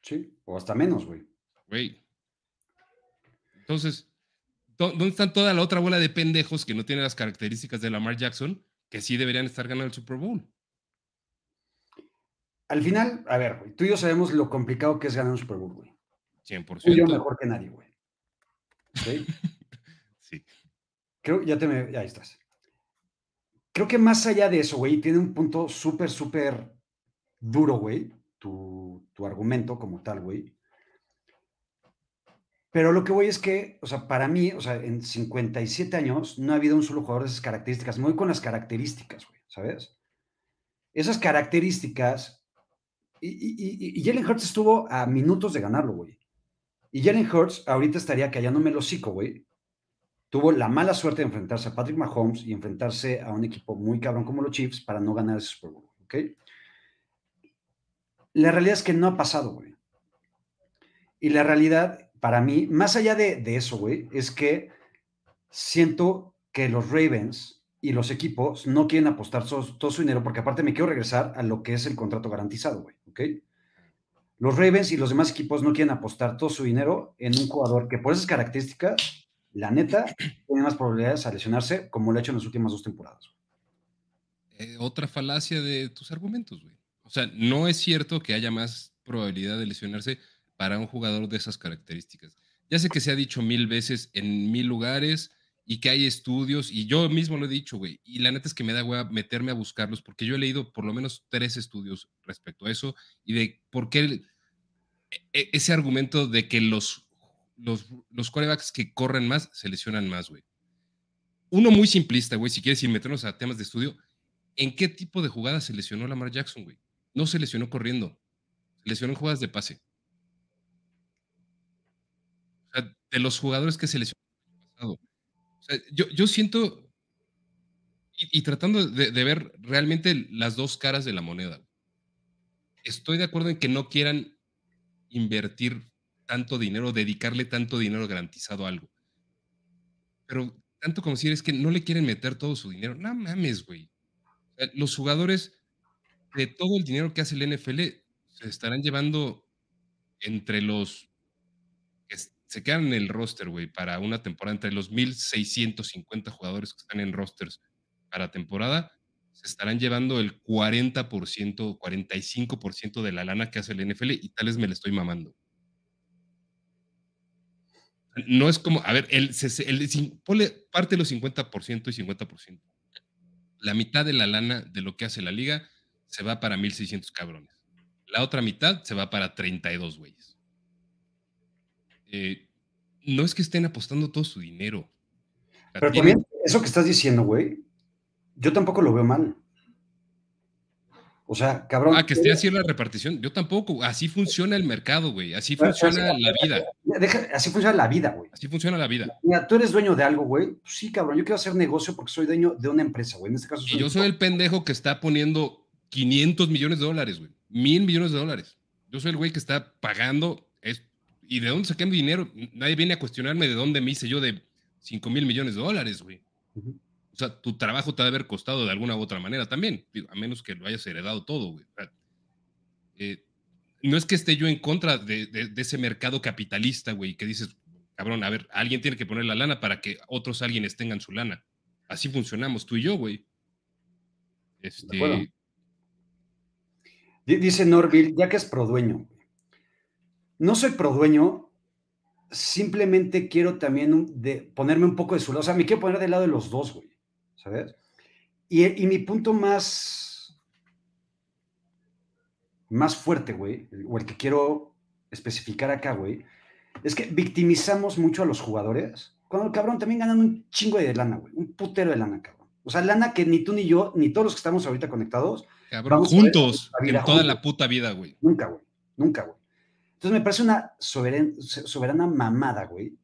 Sí, o hasta menos, güey. Güey. Entonces, ¿dónde están toda la otra bola de pendejos que no tienen las características de Lamar Jackson que sí deberían estar ganando el Super Bowl? al final, a ver, güey, tú y yo sabemos lo complicado que es ganar un Super Bowl, güey. 100%. Y yo mejor que nadie, güey. ¿Sí? sí. Creo, ya te me, ya estás. Creo que más allá de eso, güey, tiene un punto súper, súper duro, güey, tu, argumento como tal, güey. Pero lo que voy es que, o sea, para mí, o sea, en 57 años no ha habido un solo jugador de esas características. Me voy con las características, güey, ¿sabes? Esas características y, Jalen Hurts estuvo a minutos de ganarlo, güey. Y Jalen Hurts ahorita estaría callándome el hocico, güey. Tuvo la mala suerte de enfrentarse a Patrick Mahomes y enfrentarse a un equipo muy cabrón como los Chiefs para no ganar ese Super Bowl, ¿ok? La realidad es que no ha pasado, güey. Y la realidad, para mí, más allá de, de eso, güey, es que siento que los Ravens y los equipos no quieren apostar todo, su dinero, porque aparte me quiero regresar a lo que es el contrato garantizado, güey, ¿ok? Los Ravens y los demás equipos no quieren apostar todo su dinero en un jugador que por esas características, la neta, tiene más probabilidades a lesionarse, como lo ha hecho en las últimas dos temporadas. Eh, otra falacia de tus argumentos, güey. O sea, no es cierto que haya más probabilidad de lesionarse para un jugador de esas características. Ya sé que se ha dicho mil veces en mil lugares, y que hay estudios, y yo mismo lo he dicho, güey, y la neta es que me da güey meterme a buscarlos, porque yo he leído por lo menos tres estudios respecto a eso, y de por qué e, ese argumento de que los, los, los que corren más se lesionan más, güey. Uno muy simplista, güey, si quieres ir meternos a temas de estudio, ¿en qué tipo de jugadas se lesionó Lamar Jackson, güey? No se lesionó corriendo, se lesionó en jugadas de pase. O sea, de los jugadores que se lesionaron pasado, yo, siento, y, tratando de, ver realmente las dos caras de la moneda, estoy de acuerdo en que no quieran invertir tanto dinero, dedicarle tanto dinero garantizado a algo. Pero tanto como decir es que no le quieren meter todo su dinero. No mames, güey. los jugadores de todo el dinero que hace el NFL se estarán llevando entre los se quedan en el roster, güey, para una temporada entre los 1.650 jugadores que están en rosters para temporada, se estarán llevando el 40%, 45% de la lana que hace el NFL y tal vez me le estoy mamando. No es como, a ver, el, el, parte de los 50% y 50%. La mitad de la lana de lo que hace la liga se va para 1.600 cabrones. La otra mitad se va para 32 güeyes. Eh, no es que estén apostando todo su dinero. Pero también, eso que estás diciendo, güey, yo tampoco lo veo mal. O sea, cabrón. Ah, que esté así la repartición. Yo tampoco. Así funciona el mercado, güey. Así funciona la vida. así funciona la vida, güey. Así funciona la vida. Mira, tú eres dueño de algo, güey. Pues sí, cabrón. Yo quiero hacer negocio porque soy dueño de una empresa, güey. En este caso. y yo soy el pendejo que está poniendo 500 millones de dólares, güey. Mil millones de dólares. Yo soy el güey que está pagando. ¿Y de dónde saqué mi dinero? Nadie viene a cuestionarme de dónde me hice yo de 5 mil millones de dólares, güey. O sea, tu trabajo te ha de haber costado de alguna u otra manera también, a menos que lo hayas heredado todo, güey. Eh, no es que esté yo en contra de, ese mercado capitalista, güey, que dices, cabrón, a ver, alguien tiene que poner la lana para que otros alguienes tengan su lana. Así funcionamos tú y yo, güey. Este... Dice Norville, ya que es produeño. No soy produeño, simplemente quiero también ponerme un poco de su lado. O sea, me quiero poner del lado de los dos, güey. ¿Sabes? Y, y mi punto más más fuerte, güey, o el que quiero especificar acá, güey, es que victimizamos mucho a los jugadores cuando, cabrón, también ganan un chingo de lana, güey, un putero de lana, cabrón. O sea, lana que ni tú ni yo, ni todos los que estamos ahorita conectados. Cabrón, juntos, en toda la puta vida, güey. Nunca, güey, nunca, güey. Entonces me parece una soberana mamada, güey,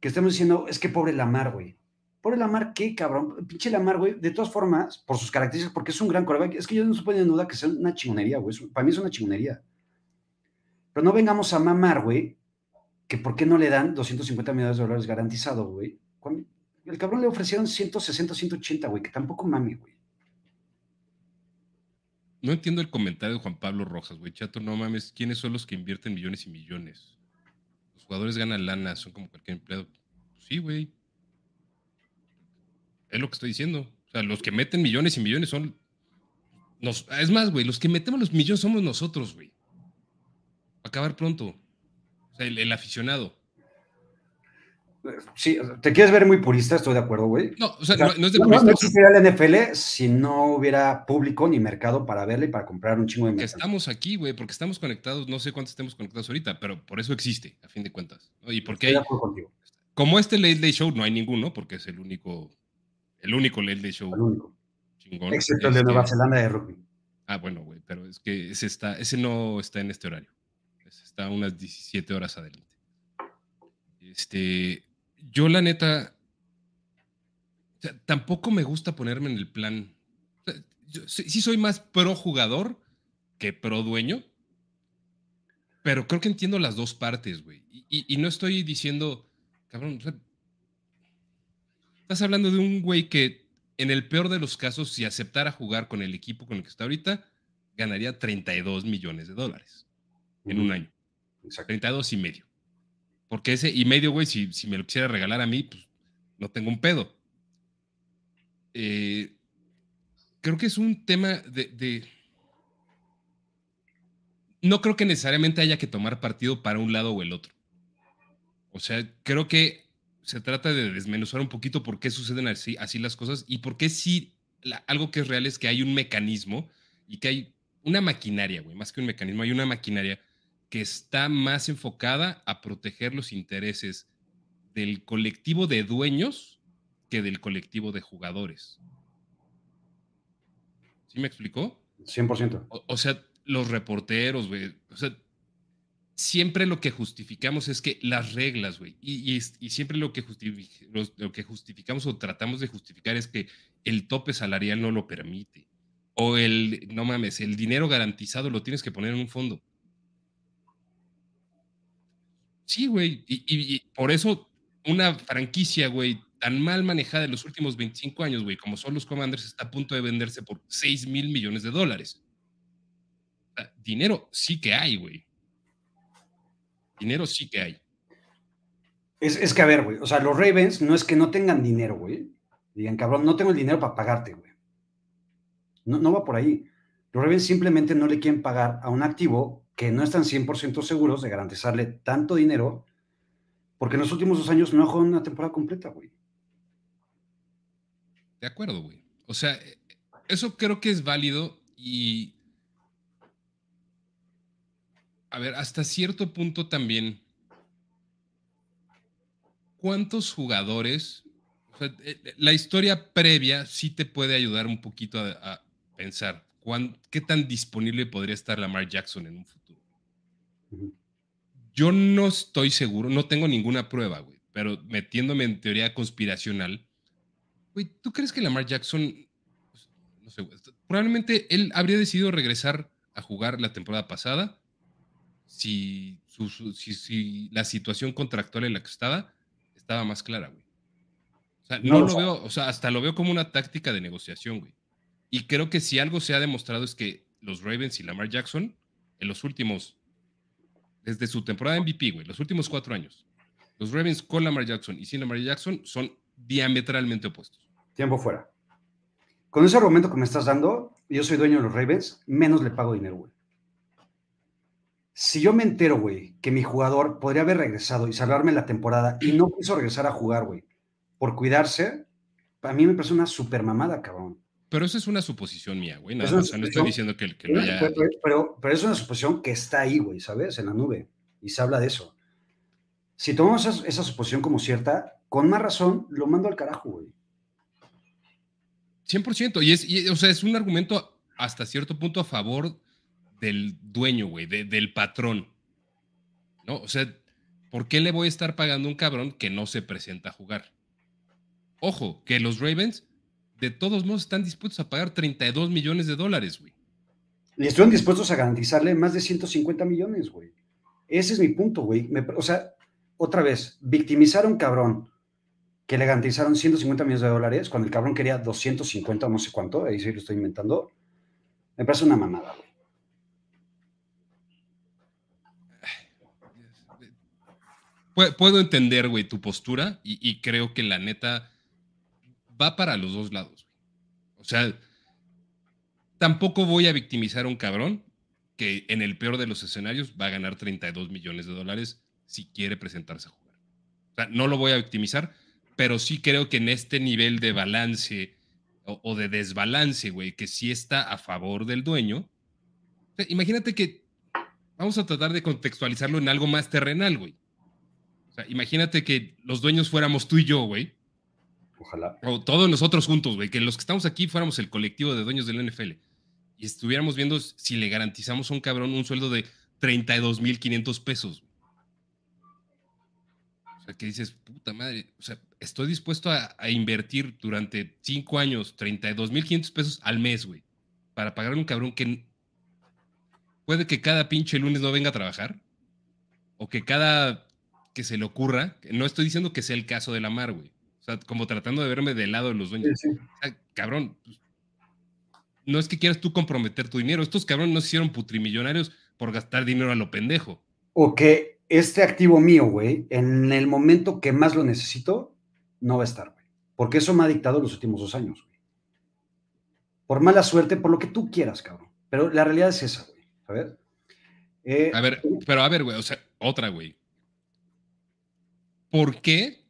que estemos diciendo, es que pobre Lamar, güey. Por Lamar, ¿qué, cabrón? Pinche Lamar, güey. De todas formas, por sus características, porque es un gran coreback. Es que yo no se en duda que sea una chingonería, güey. Para mí es una chingonería. Pero no vengamos a mamar, güey, que por qué no le dan 250 millones de dólares garantizado, güey. El cabrón le ofrecieron 160, 180, güey, que tampoco mami, güey. No entiendo el comentario de Juan Pablo Rojas, güey. Chato, no mames. ¿Quiénes son los que invierten millones y millones? Los jugadores ganan lana, son como cualquier empleado. sí, güey. Es lo que estoy diciendo. O sea, los que meten millones y millones son. Es más, güey, los que metemos los millones somos nosotros, güey. Acabar pronto. O sea, el, aficionado. Sí, te quieres ver muy purista, estoy de acuerdo, güey. No, o sea, no, es de purista. No, existiría la NFL si no hubiera público ni mercado para verle y para comprar un chingo de mercado. Estamos aquí, güey, porque estamos conectados, no sé cuántos estemos conectados ahorita, pero por eso existe, a fin de cuentas. Y porque hay, como este Late Late Show no hay ninguno, porque es el único el único Late Show. El único. Chingón. Excepto el de Nueva Zelanda de rugby. Ah, bueno, güey, pero es que ese, está, ese no está en este horario. está unas 17 horas adelante. Este, yo la neta, tampoco me gusta ponerme en el plan. yo, sí, soy más pro jugador que pro dueño, pero creo que entiendo las dos partes, güey. Y, y, no estoy diciendo, cabrón, Estás hablando de un güey que, en el peor de los casos, si aceptara jugar con el equipo con el que está ahorita, ganaría 32 millones de dólares en un año. Exacto. 32 y medio. Porque ese y medio, güey, si, me lo quisiera regalar a mí, pues no tengo un pedo. Eh, creo que es un tema de, de, No creo que necesariamente haya que tomar partido para un lado o el otro. O sea, creo que se trata de desmenuzar un poquito por qué suceden así, así las cosas y por qué sí, algo que es real es que hay un mecanismo y que hay una maquinaria, güey, más que un mecanismo, hay una maquinaria que está más enfocada a proteger los intereses del colectivo de dueños que del colectivo de jugadores. ¿Sí me explicó? 100%. O, o sea, los reporteros, güey, o sea, siempre lo que justificamos es que las reglas, güey, y, siempre lo que, lo que justificamos o tratamos de justificar es que el tope salarial no lo permite. O el, no mames, el dinero garantizado lo tienes que poner en un fondo. Sí, güey, y, por eso una franquicia, güey, tan mal manejada en los últimos 25 años, güey, como son los Commanders, está a punto de venderse por 6 mil millones de dólares. dinero sí que hay, güey dinero sí que hay. Es, que, a ver, güey, o sea, los Ravens no es que no tengan dinero, güey. Digan, cabrón, no tengo el dinero para pagarte, güey. No, no va por ahí. Los Ravens simplemente no le quieren pagar a un activo que no están 100% seguros de garantizarle tanto dinero, porque en los últimos dos años no ha jugado una temporada completa, güey. De acuerdo, güey. O sea, eso creo que es válido y a ver, hasta cierto punto también, ¿cuántos jugadores? Eh, eh, la historia previa sí te puede ayudar un poquito a, pensar qué tan disponible podría estar Lamar Jackson en un futuro. Yo no estoy seguro, no tengo ninguna prueba, güey, pero metiéndome en teoría conspiracional, güey, ¿tú crees que Lamar Jackson, pues, no sé, probablemente él habría decidido regresar a jugar la temporada pasada si, si, la situación contractual en la que estaba estaba más clara, güey. O sea, no, lo veo, o sea, hasta lo veo como una táctica de negociación, güey. Y creo que si algo se ha demostrado es que los Ravens y Lamar Jackson, en los últimos, desde su temporada MVP, güey, los últimos cuatro años, los Ravens con Lamar Jackson y sin Lamar Jackson son diametralmente opuestos. Tiempo fuera. Con ese argumento que me estás dando, yo soy dueño de los Ravens, menos le pago dinero, güey. Si yo me entero, güey, que mi jugador podría haber regresado y salvarme la temporada y no quiso regresar a jugar, güey, por cuidarse, a mí me parece una super mamada, cabrón. Pero eso es una suposición mía, güey. no estoy diciendo que, lo haya. Pero, pero, es una suposición que está ahí, güey, ¿sabes? En la nube. Y se habla de eso. Si tomamos esa, suposición como cierta, con más razón lo mando al carajo, güey. 100%. Y es, o sea, es un argumento hasta cierto punto a favor del dueño, güey, del patrón. ¿No? O sea, ¿por qué le voy a estar pagando a un cabrón que no se presenta a jugar? Ojo, que los Ravens de todos modos están dispuestos a pagar 32 millones de dólares, güey. Y están dispuestos a garantizarle más de 150 millones, güey. Ese es mi punto, güey. o sea, otra vez, victimizar a un cabrón que le garantizaron 150 millones de dólares cuando el cabrón quería 250 o no sé cuánto, ahí sí lo estoy inventando, me parece una mamada, güey. Puedo entender, güey, tu postura y creo que la neta va para los dos lados. O sea, tampoco voy a victimizar a un cabrón que en el peor de los escenarios va a ganar 32 millones de dólares si quiere presentarse a jugar. O sea, no lo voy a victimizar, pero sí creo que en este nivel de balance o, de desbalance, güey, que sí está a favor del dueño. imagínate que vamos a tratar de contextualizarlo en algo más terrenal, güey. O sea, imagínate que los dueños fuéramos tú y yo, güey. Ojalá. O todos nosotros juntos, güey, que los que estamos aquí fuéramos el colectivo de dueños del NFL y estuviéramos viendo si le garantizamos a un cabrón un sueldo de 32.500 pesos. O sea, que dices, puta madre, o sea, estoy dispuesto a, invertir durante cinco años 32.500 pesos al mes, güey, para pagar a un cabrón que puede que cada pinche lunes no venga a trabajar, o que cada que se le ocurra, no estoy diciendo que sea el caso de la mar, güey, o sea, como tratando de verme del lado de los dueños. cabrón, pues, no es que quieras tú comprometer tu dinero. Estos cabrones no se hicieron putrimillonarios por gastar dinero a lo pendejo. O que este activo mío, güey, en el momento que más lo necesito, no va a estar, güey. Porque eso me ha dictado los últimos dos años, güey. Por mala suerte, por lo que tú quieras, cabrón. Pero la realidad es esa, güey. ¿Sabes? Eh, a ver, pero a ver, güey, o sea, otra, güey. ¿Por qué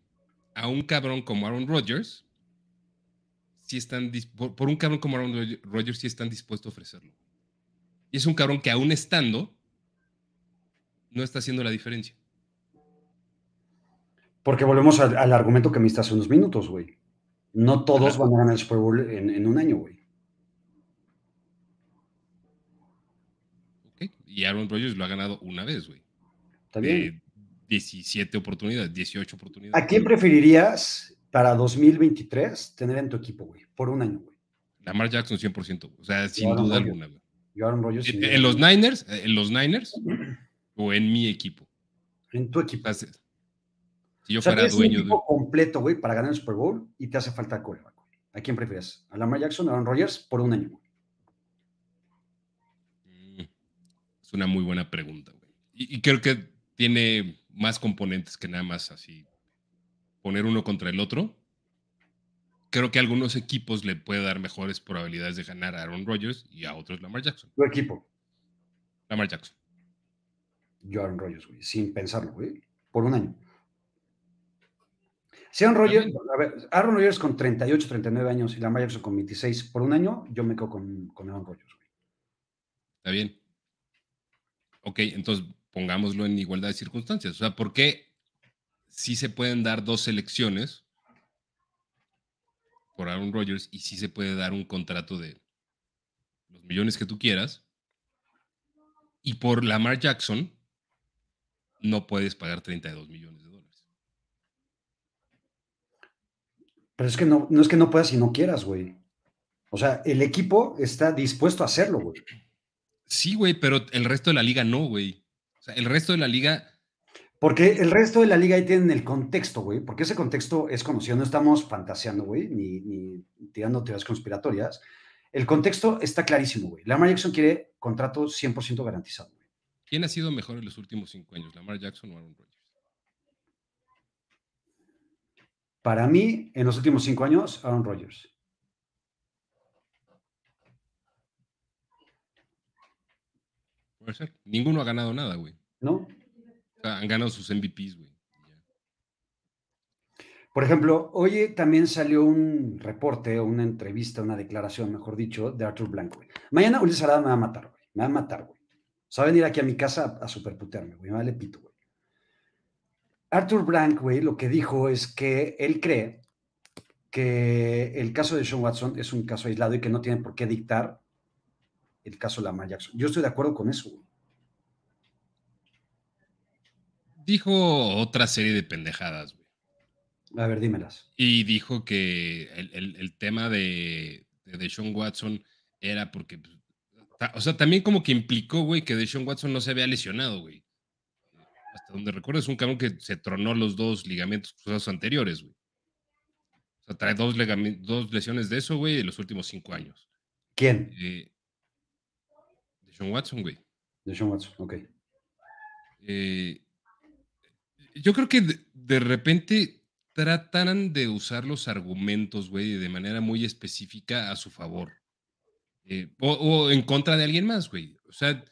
a un cabrón como Aaron Rodgers, si están por, un cabrón como Aaron Rodgers, si están dispuestos a ofrecerlo. Y es un cabrón que aún estando, no está haciendo la diferencia. Porque volvemos al, argumento que me hiciste hace unos minutos, güey. No todos van a ganar el Super Bowl en, un año, güey. Y Aaron Rodgers lo ha ganado una vez, güey. Está bien. 17 oportunidades, 18 oportunidades. ¿A quién preferirías para 2023 tener en tu equipo, güey? Por un año, güey. Lamar Jackson 100%, o sea, sin duda alguna, güey. en, en, los Niners, en los Niners o en mi equipo. En tu equipo. si yo fuera dueño un equipo completo, güey, para ganar el Super Bowl y te hace falta coreback. ¿A quién prefieres? ¿A Lamar Jackson o a Aaron Rodgers por un año? Mm, es una muy buena pregunta, güey. y creo que tiene más componentes que nada más así poner uno contra el otro. Creo que a algunos equipos le puede dar mejores probabilidades de ganar a Aaron Rodgers y a otros Lamar Jackson. Tu equipo. Lamar Jackson. Yo Aaron Rodgers, güey, sin pensarlo, güey, por un año. Si Aaron Rodgers, a ver, Aaron Rodgers con 38, 39 años y Lamar Jackson con 26 por un año, yo me quedo con, con Aaron Rodgers, güey. Está bien. Ok, entonces pongámoslo en igualdad de circunstancias. O sea, ¿por qué sí se pueden dar dos selecciones por Aaron Rodgers y sí se puede dar un contrato de los millones que tú quieras? Y por Lamar Jackson no puedes pagar 32 millones de dólares. Pero es que no, no es que no puedas si no quieras, güey. O sea, el equipo está dispuesto a hacerlo, güey. Sí, güey, pero el resto de la liga no, güey. O sea, el resto de la liga. Porque el resto de la liga ahí tienen el contexto, güey. Porque ese contexto es conocido. No estamos fantaseando, güey, ni, ni tirando teorías conspiratorias. El contexto está clarísimo, güey. Lamar Jackson quiere contrato 100% garantizado, güey. ¿Quién ha sido mejor en los últimos cinco años, Lamar Jackson o Aaron Rodgers? Para mí, en los últimos cinco años, Aaron Rodgers. Puede ser. Ninguno ha ganado nada, güey. ¿No? han ganado sus MVPs, güey. Por ejemplo, hoy también salió un reporte, una entrevista, una declaración, mejor dicho, de Arthur Blanco. Güey. Mañana Ulises Arada me va a matar, güey. Me va a matar, güey. O sea, va a venir aquí a mi casa a, superputearme, güey. Me vale pito, güey. Arthur Blank, güey, lo que dijo es que él cree que el caso de Sean Watson es un caso aislado y que no tiene por qué dictar el caso de Lamar Jackson. Yo estoy de acuerdo con eso. Dijo otra serie de pendejadas, güey. A ver, dímelas. Y dijo que el, tema de, de Sean Watson era porque, pues, o sea, también como que implicó, güey, que de Sean Watson no se había lesionado, güey. Hasta donde recuerdo es un cabrón que se tronó los dos ligamentos cruzados anteriores, güey. O sea, trae dos, dos lesiones de eso, güey, en los últimos cinco años. ¿Quién? Eh, Sean Watson, güey. De Sean Watson, ok. Eh, yo creo que de, repente tratan de usar los argumentos, güey, de manera muy específica a su favor. Eh, o, en contra de alguien más, güey. O sea,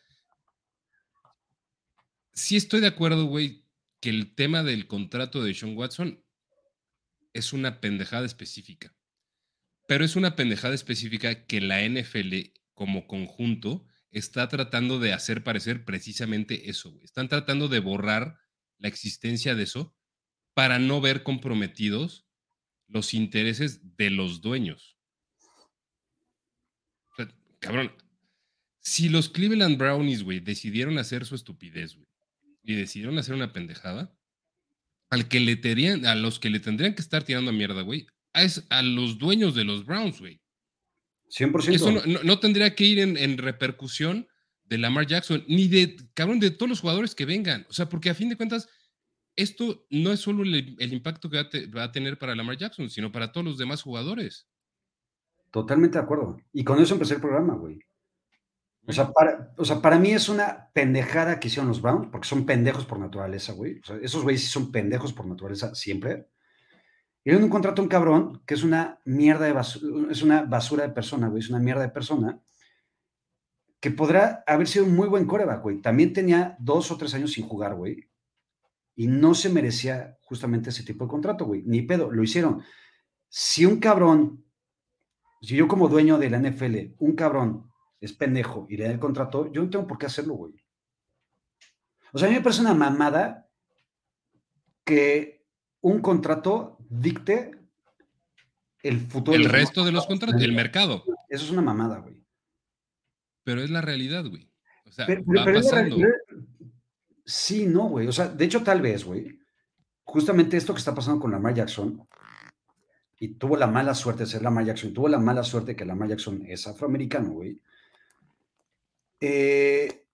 sí estoy de acuerdo, güey, que el tema del contrato de Sean Watson es una pendejada específica. Pero es una pendejada específica que la NFL como conjunto está tratando de hacer parecer precisamente eso, Están tratando de borrar la existencia de eso para no ver comprometidos los intereses de los dueños. cabrón, si los Cleveland Brownies, güey, decidieron hacer su estupidez, güey, y decidieron hacer una pendejada, al que le tenían, a los que le tendrían que estar tirando a mierda, güey, es a los dueños de los Browns, güey. 100%. Eso no, tendría que ir en, repercusión de Lamar Jackson, ni de, cabrón, de todos los jugadores que vengan. O sea, porque a fin de cuentas, esto no es solo el, impacto que va a, tener para Lamar Jackson, sino para todos los demás jugadores. Totalmente de acuerdo. Y con eso empecé el programa, güey. O sea, para, o sea, para mí es una pendejada que hicieron los Browns, porque son pendejos por naturaleza, güey. O sea, esos güeyes sí son pendejos por naturaleza siempre. Y un contrato a un cabrón que es una mierda de basura, es una basura de persona, güey, es una mierda de persona, que podrá haber sido un muy buen coreback, güey. También tenía dos o tres años sin jugar, güey. Y no se merecía justamente ese tipo de contrato, güey. Ni pedo, lo hicieron. Si un cabrón, si yo como dueño de la NFL, un cabrón es pendejo y le da el contrato, yo no tengo por qué hacerlo, güey. O sea, a mí me parece una mamada que un contrato dicte el futuro. El resto de los contratos, el mercado. Eso es una mamada, güey. Pero es la realidad, güey. O sea, va pasando. sí, no, güey. O sea, de hecho, tal vez, güey. Justamente esto que está pasando con Lamar Jackson, y tuvo la mala suerte de ser Lamar Jackson, y tuvo la mala suerte que Lamar Jackson es afroamericano, güey. Eh,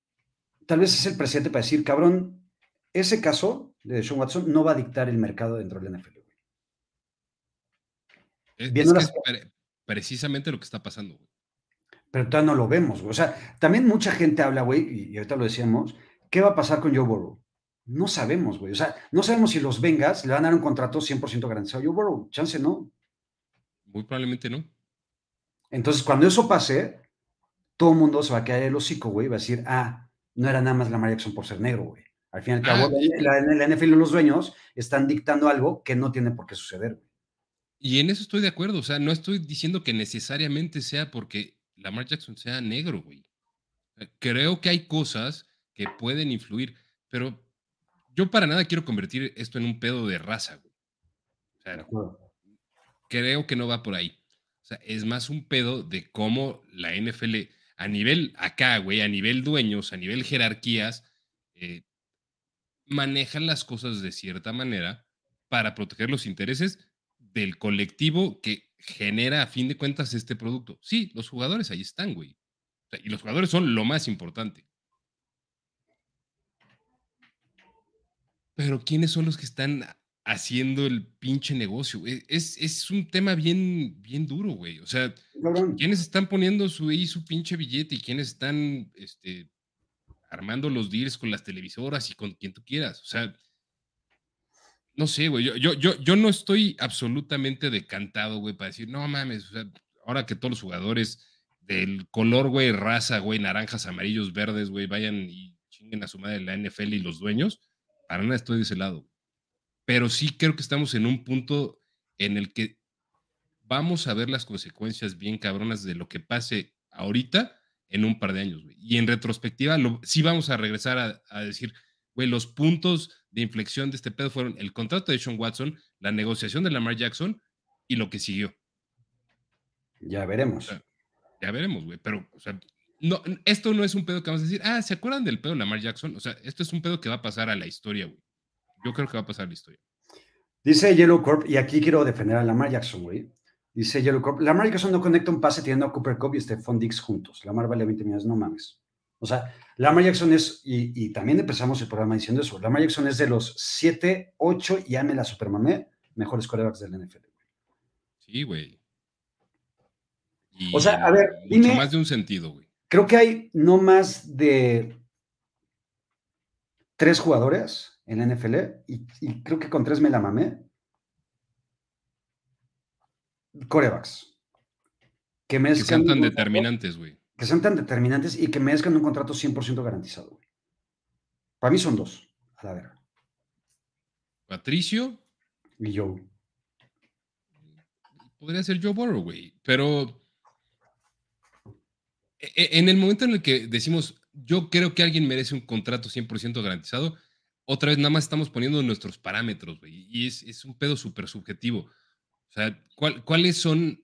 tal vez es el presente para decir, cabrón, ese caso de Sean Watson no va a dictar el mercado dentro del NFL. Es, es, precisamente lo que está pasando, güey. Pero todavía no lo vemos, güey. O sea, también mucha gente habla, güey, y ahorita lo decíamos, ¿qué va a pasar con Joe Burrow? No sabemos, güey. O sea, no sabemos si los Vengas le van a dar un contrato 100% garantizado a Joe Burrow. Chance no. Muy probablemente no. Entonces, cuando eso pase, todo el mundo se va a quedar el hocico, güey, va a decir, ah, no era nada más la Jackson por ser negro, güey. Al fin y al cabo, ah, la, la, NFL y los dueños están dictando algo que no tiene por qué suceder. Y en eso estoy de acuerdo, o sea, no estoy diciendo que necesariamente sea porque Lamar Jackson sea negro, güey. Creo que hay cosas que pueden influir, pero yo para nada quiero convertir esto en un pedo de raza, güey. O sea, creo que no va por ahí. O sea, es más un pedo de cómo la NFL, a nivel acá, güey, a nivel dueños, a nivel jerarquías, eh, manejan las cosas de cierta manera para proteger los intereses del colectivo que genera a fin de cuentas este producto. Sí, los jugadores ahí están, güey. y los jugadores son lo más importante. Pero ¿quiénes son los que están haciendo el pinche negocio? E, es, un tema bien, bien duro, güey. O sea, ¿quiénes están poniendo su, ahí su pinche billete y quiénes están este, armando los deals con las televisoras y con quien tú quieras? O sea, no sé, güey. Yo, yo, yo, yo no estoy absolutamente decantado, güey, para decir, no mames, o sea, ahora que todos los jugadores del color, güey, raza, güey, naranjas, amarillos, verdes, güey, vayan y chinguen a su madre la NFL y los dueños para nada estoy de ese lado. Pero sí creo que estamos en un punto en el que vamos a ver las consecuencias bien cabronas de lo que pase ahorita en un par de años, güey. Y en retrospectiva, sí vamos a regresar a, decir, güey, los puntos de inflexión de este pedo fueron el contrato de Sean Watson, la negociación de Lamar Jackson y lo que siguió. Ya veremos. ya veremos, güey. Pero, o sea, no, esto no es un pedo que vamos a decir, ah, ¿se acuerdan del pedo de Lamar Jackson? O sea, esto es un pedo que va a pasar a la historia, güey. Yo creo que va a pasar a la historia. Dice Yellow Corp, y aquí quiero defender a Lamar Jackson, güey. Dice Yellow Corp, Lamar Jackson no conecta un pase teniendo a Cooper Cup y Stephon Dix juntos. Lamar vale 20 millones, no mames. O sea, Lamar Jackson es, y, también empezamos el programa diciendo eso, Lamar Jackson es de los 7, 8 y ame la supermamé mejores corebacks del NFL. Sí, güey. O sea, a ver, mucho más de un sentido, güey. Creo que hay no más de tres jugadores en la NFL y, creo que con tres me la mamé. Corebacks. Que, que sean tan determinantes, güey. Que sean tan determinantes y que merezcan un contrato 100% garantizado. Para mí son dos, a la verga. Patricio. Y Joe. Podría ser Joe Burrow, güey. Pero e, e, en el momento en el que decimos, yo creo que alguien merece un contrato 100% garantizado, otra vez nada más estamos poniendo nuestros parámetros, güey, y es, un pedo súper subjetivo. O sea, ¿cuáles son,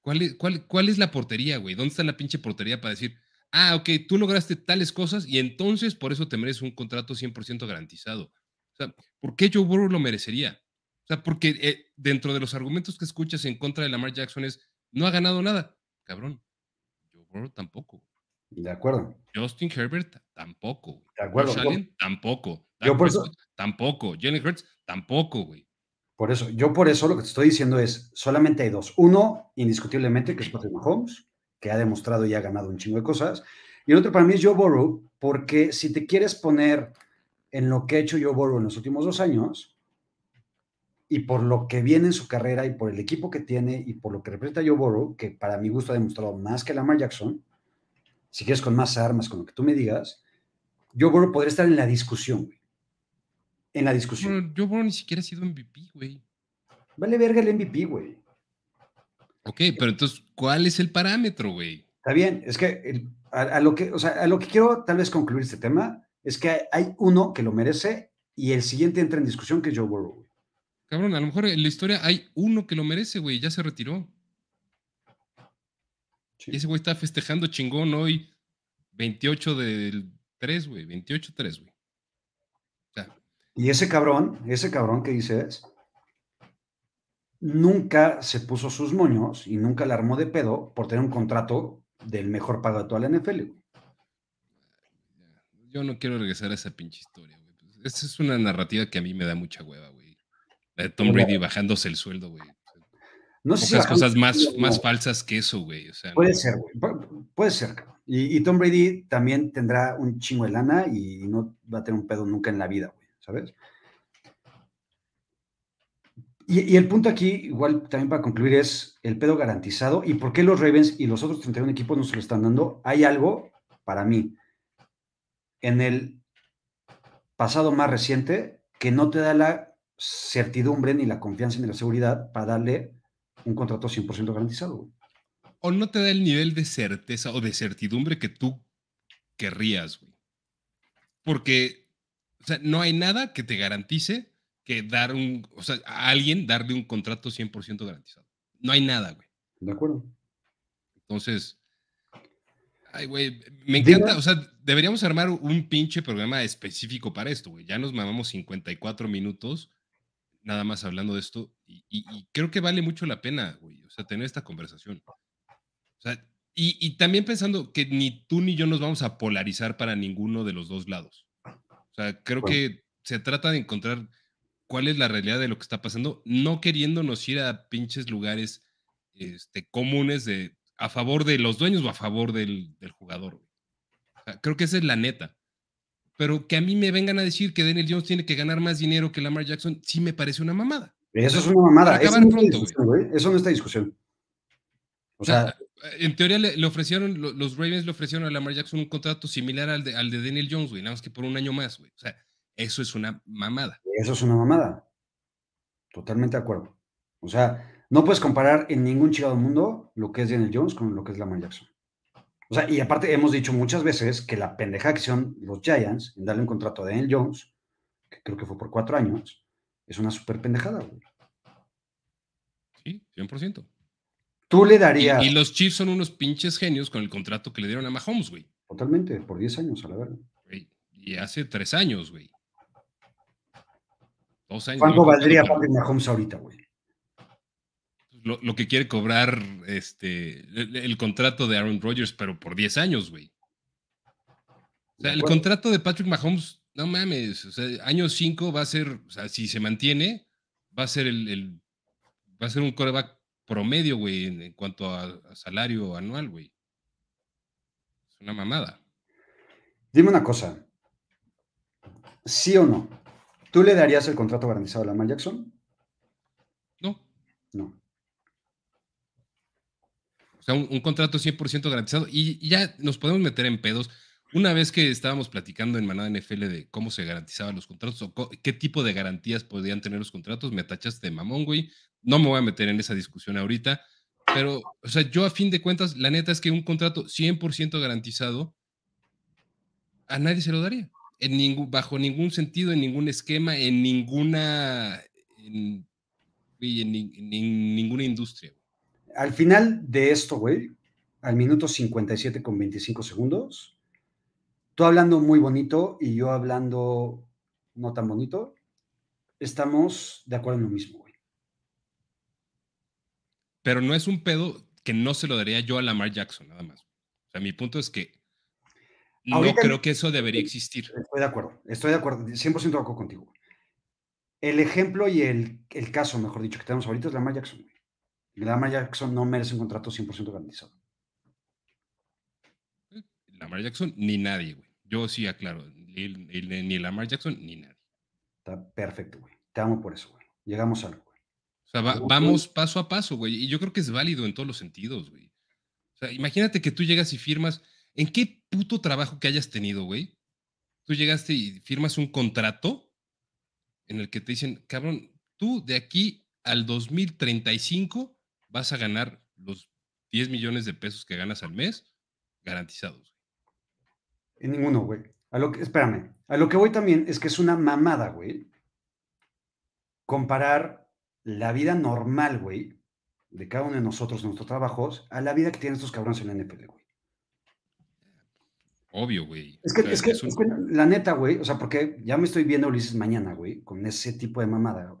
cuál es, cuál, es la portería, güey? ¿Dónde está la pinche portería para decir, ah, ok, tú lograste tales cosas y entonces por eso te mereces un contrato 100% garantizado? O sea, ¿por qué Joe Burrow lo merecería? O sea, porque eh, dentro de los argumentos que escuchas en contra de Lamar Jackson es, no ha ganado nada, cabrón tampoco. De acuerdo. Justin Herbert tampoco. De acuerdo. tampoco. Yo por eso, tampoco. Jalen Hurts tampoco, güey. Por eso, yo por eso lo que te estoy diciendo es, solamente hay dos. Uno, indiscutiblemente, que es Patrick Mahomes, que ha demostrado y ha ganado un chingo de cosas. Y el otro para mí es Joe Burrow, porque si te quieres poner en lo que ha hecho Joe Burrow en los últimos dos años, y por lo que viene en su carrera y por el equipo que tiene y por lo que representa Joe Burrow, que para mi gusto ha demostrado más que Lamar Jackson, si quieres con más armas, con lo que tú me digas, Joe Burrow podría estar en la discusión, güey. En la discusión. Joe Burrow ni siquiera ha sido MVP, güey. Vale verga el MVP, güey. Ok, pero entonces, ¿cuál es el parámetro, güey? Está bien, es que a, lo que, o sea, a lo que quiero tal vez concluir este tema es que hay, uno que lo merece y el siguiente entra en discusión que es Joe Burrow. Cabrón, a lo mejor en la historia hay uno que lo merece, güey, ya se retiró. Y ese güey está festejando chingón hoy, 28 del 3, güey, 28-3, güey. Y ese cabrón, ese cabrón que dices, nunca se puso sus moños y nunca le armó de pedo por tener un contrato del mejor pago de toda la NFL. Yo no quiero regresar a esa pinche historia, güey. Esa es una narrativa que a mí me da mucha hueva, güey. Tom Brady bajándose el sueldo, güey. No sé Pocas cosas más, más falsas que eso, güey. puede ser, güey. Puede ser. Y, Tom Brady también tendrá un chingo de lana y no va a tener un pedo nunca en la vida, güey. ¿Sabes? Y, el punto aquí, igual también para concluir, es el pedo garantizado. ¿Y por qué los Ravens y los otros 31 equipos no se lo están dando? Hay algo, para mí, en el pasado más reciente que no te da la certidumbre ni la confianza ni la seguridad para darle un contrato 100% garantizado. O no te da el nivel de certeza o de certidumbre que tú querrías, güey. Porque, o sea, no hay nada que te garantice que dar un, o sea, a alguien darle un contrato 100% garantizado. No hay nada, güey. De acuerdo. Entonces, ay, güey, me encanta, o sea, deberíamos armar un pinche programa específico para esto, güey. Ya nos mamamos 54 minutos nada más hablando de esto, y, creo que vale mucho la pena, güey, o sea, tener esta conversación. O sea, y, también pensando que ni tú ni yo nos vamos a polarizar para ninguno de los dos lados. O sea, creo que se trata de encontrar cuál es la realidad de lo que está pasando, no queriéndonos ir a pinches lugares este, comunes de a favor de los dueños o a favor del, jugador. creo que esa es la neta. Pero que a mí me vengan a decir que Daniel Jones tiene que ganar más dinero que Lamar Jackson, sí me parece una mamada. Eso es una mamada. Eso no, pronto, Eso no está discusión. O sea, en teoría le, ofrecieron, los Ravens le ofrecieron a Lamar Jackson un contrato similar al de, al de Daniel Jones, güey, nada más que por un año más, güey. O sea, eso es una mamada. Eso es una mamada. Totalmente de acuerdo. O sea, no puedes comparar en ningún del mundo lo que es Daniel Jones con lo que es Lamar Jackson. O sea, y aparte hemos dicho muchas veces que la pendeja que son los Giants en darle un contrato a Daniel Jones, que creo que fue por cuatro años, es una súper pendejada, güey. Sí, 100%. Tú le darías. Y, los Chiefs son unos pinches genios con el contrato que le dieron a Mahomes, güey. Totalmente, por 10 años, a la verdad. Y hace tres años, güey. Dos años. ¿Cuánto valdría Patrick Mahomes ahorita, güey? lo, que quiere cobrar este, el, contrato de Aaron Rodgers, pero por 10 años, güey. O sea, el contrato de Patrick Mahomes, no mames, o sea, año 5 va a ser, o sea, si se mantiene, va a ser el, va a ser un coreback promedio, güey, en, cuanto a, salario anual, güey. Es una mamada. Dime una cosa. ¿Sí o no? ¿Tú le darías el contrato garantizado a Lamar Jackson? No. No. O sea, un, contrato 100% garantizado y ya nos podemos meter en pedos. Una vez que estábamos platicando en Manada NFL de cómo se garantizaban los contratos o qué tipo de garantías podían tener los contratos, me tachaste de mamón, güey. No me voy a meter en esa discusión ahorita, pero, o sea, yo a fin de cuentas, la neta es que un contrato 100% garantizado a nadie se lo daría. En ningún, bajo ningún sentido, en ningún esquema, en ninguna, en, en ninguna industria al final de esto, güey, al minuto 57 con 25 segundos, tú hablando muy bonito y yo hablando no tan bonito, estamos de acuerdo en lo mismo. Pero no es un pedo que no se lo daría yo a Lamar Jackson, nada más. O sea, mi punto es que no creo que eso debería existir. Estoy de acuerdo, estoy de acuerdo, 100% de acuerdo contigo. El ejemplo y el, el caso, mejor dicho, que tenemos ahorita es Lamar Jackson. Lamar Jackson no merece un contrato 100% garantizado. Lamar Jackson ni nadie, güey. Yo sí aclaro, ni, ni, Lamar Jackson ni nadie. Está perfecto, güey. Te amo por eso, güey. Llegamos a algo, sea, vamos paso a paso, güey. Y yo creo que es válido en todos los sentidos, güey. O sea, imagínate que tú llegas y firmas. ¿En qué puto trabajo que hayas tenido, güey? Tú llegaste y firmas un contrato en el que te dicen, cabrón, tú de aquí al 2035 vas a ganar los 10 millones de pesos que ganas al mes garantizados. En ninguno, güey. A lo que, espérame, a lo que voy también es que es una mamada, güey, comparar la vida normal, güey, de cada uno de nosotros, nuestros trabajos, a la vida que tienen estos cabrones en la NFL, güey. Obvio, güey. Es que, es, que, la neta, güey, o sea, porque ya me estoy viendo Ulises mañana, güey, con ese tipo de mamada,